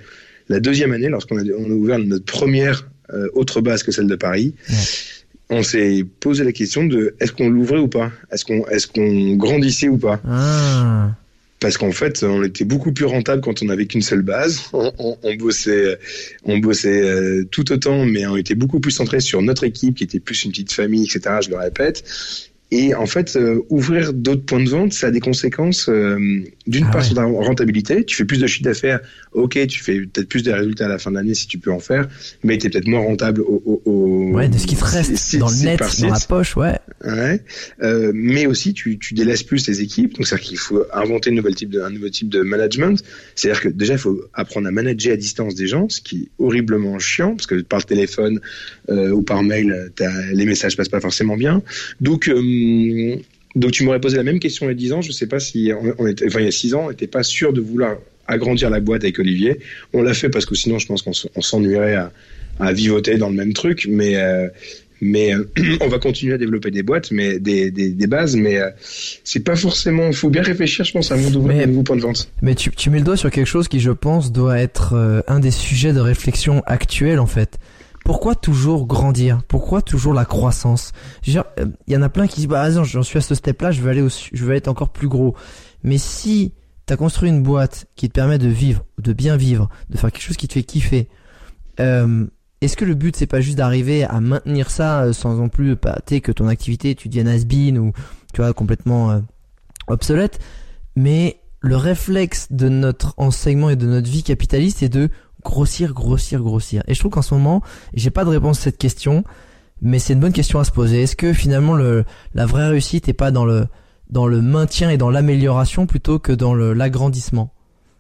Speaker 3: la deuxième année, lorsqu'on a, on a ouvert notre première euh, autre base que celle de Paris. Ouais on s'est posé la question de est-ce qu'on l'ouvrait ou pas? Est-ce qu'on est-ce qu'on grandissait ou pas? Ah parce qu'en fait, on était beaucoup plus rentable quand on n'avait qu'une seule base. On, bossait, on bossait euh, tout autant, mais on était beaucoup plus centré sur notre équipe, qui était plus une petite famille, etc. Je le répète. Et en fait, euh, ouvrir d'autres points de vente, ça a des conséquences. Euh, d'une ah part sur ta rentabilité, tu fais plus de chiffre d'affaires. Ok, tu fais peut-être plus de résultats à la fin de l'année si tu peux en faire, mais tu es peut-être moins rentable au, au, au,
Speaker 2: ouais de ce qui te reste dans le net, dans la poche, ouais.
Speaker 3: Ouais. Euh, mais aussi tu, tu délaisses plus tes équipes, donc c'est-à-dire qu'il faut inventer un nouvel type de un nouveau type de management. C'est-à-dire que déjà il faut apprendre à manager à distance des gens, ce qui est horriblement chiant parce que par téléphone euh, ou par mail, les messages passent pas forcément bien. Donc euh, donc tu m'aurais posé la même question il y a 10 ans, je sais pas si on, était, enfin il y a 6 ans, on n'était pas sûr de vouloir agrandir la boîte avec Olivier. On l'a fait parce que sinon je pense qu'on s'ennuierait à, à, vivoter dans le même truc, mais euh, mais euh, on va continuer à développer des boîtes, mais des, des, des bases, mais euh, c'est pas forcément. Il faut bien réfléchir, je pense, avant d'ouvrir un nouveau point de vente.
Speaker 2: Mais tu, tu mets le doigt sur quelque chose qui, je pense, doit être un des sujets de réflexion actuels en fait pourquoi toujours grandir? Pourquoi toujours la croissance? Il euh, y en a plein qui disent bah j'en suis à ce step-là, je veux aller je veux être encore plus gros. Mais si tu as construit une boîte qui te permet de vivre, de bien vivre, de faire quelque chose qui te fait kiffer, euh, est-ce que le but c'est pas juste d'arriver à maintenir ça euh, sans non plus bah, que ton activité tu deviennes has ou tu vois complètement obsolète, mais le réflexe de notre enseignement et de notre vie capitaliste est de grossir, grossir, grossir. Et je trouve qu'en ce moment, j'ai pas de réponse à cette question, mais c'est une bonne question à se poser. Est-ce que finalement le, la vraie réussite est pas dans le, dans le maintien et dans l'amélioration plutôt que dans l'agrandissement?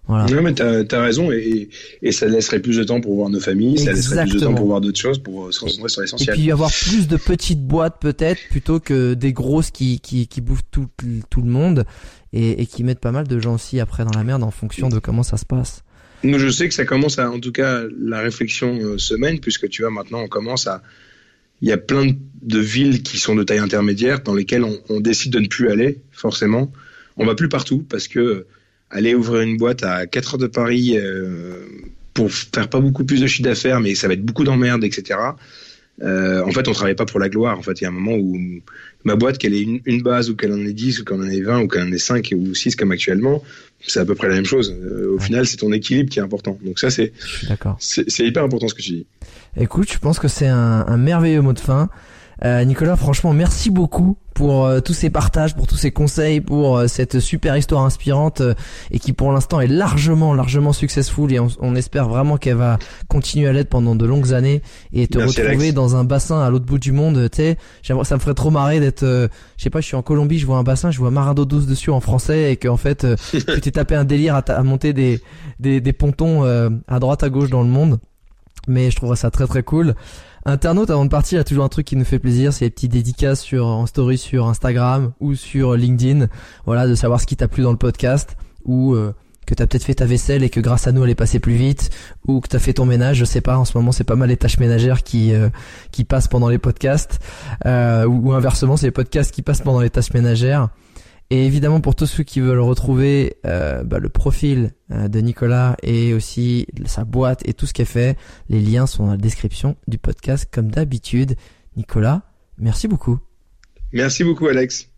Speaker 3: Voilà. Non, mais t'as as raison, et, et, ça laisserait plus de temps pour voir nos familles, ça laisserait plus de temps pour voir d'autres choses, pour se concentrer sur l'essentiel.
Speaker 2: Et puis avoir plus de petites boîtes peut-être, plutôt que des grosses qui, qui, qui bouffent tout, tout le monde, et, et qui mettent pas mal de gens aussi après dans la merde en fonction de comment ça se passe.
Speaker 3: Nous, je sais que ça commence à, en tout cas, la réflexion euh, semaine, puisque tu vois, maintenant, on commence à, il y a plein de villes qui sont de taille intermédiaire dans lesquelles on, décide de ne plus aller, forcément. On va plus partout parce que aller ouvrir une boîte à 4 heures de Paris euh, pour faire pas beaucoup plus de chiffre d'affaires, mais ça va être beaucoup d'emmerdes, etc. Euh, en fait, on travaille pas pour la gloire. En fait, il y a un moment où ma boîte, qu'elle ait une, base ou qu'elle en ait 10 ou qu'elle en ait 20 ou qu'elle en ait 5 ou 6 comme actuellement, c'est à peu près la même chose. Euh, au final, c'est ton équilibre qui est important. Donc ça, c'est c'est hyper important ce que tu dis.
Speaker 2: Écoute, je pense que c'est un, un merveilleux mot de fin. Euh, Nicolas, franchement, merci beaucoup pour euh, tous ces partages, pour tous ces conseils, pour euh, cette super histoire inspirante et qui pour l'instant est largement, largement successful et on, espère vraiment qu'elle va continuer à l'être pendant de longues années et te retrouver dans un bassin à l'autre bout du monde. Tu sais, ça me ferait trop marrer d'être, je sais pas, je suis en Colombie, je vois un bassin, je vois Marado 12 dessus en français et qu'en fait tu t'es tapé un délire à, à monter des, des, des pontons à droite à gauche dans le monde. Mais je trouverais ça très très cool. Internaute, avant de partir, il y a toujours un truc qui nous fait plaisir, c'est les petits dédicaces sur, en story sur Instagram ou sur LinkedIn. Voilà, de savoir ce qui t'a plu dans le podcast ou euh, que t'as peut-être fait ta vaisselle et que grâce à nous elle est passée plus vite ou que t'as fait ton ménage, je sais pas. En ce moment, c'est pas mal les tâches ménagères qui euh, qui passent pendant les podcasts euh, ou, inversement, c'est les podcasts qui passent pendant les tâches ménagères. Et évidemment, pour tous ceux qui veulent retrouver euh, bah, le profil euh, de Nicolas et aussi sa boîte et tout ce qu'elle fait, les liens sont dans la description du podcast comme d'habitude. Nicolas, merci beaucoup.
Speaker 3: Merci beaucoup Alex.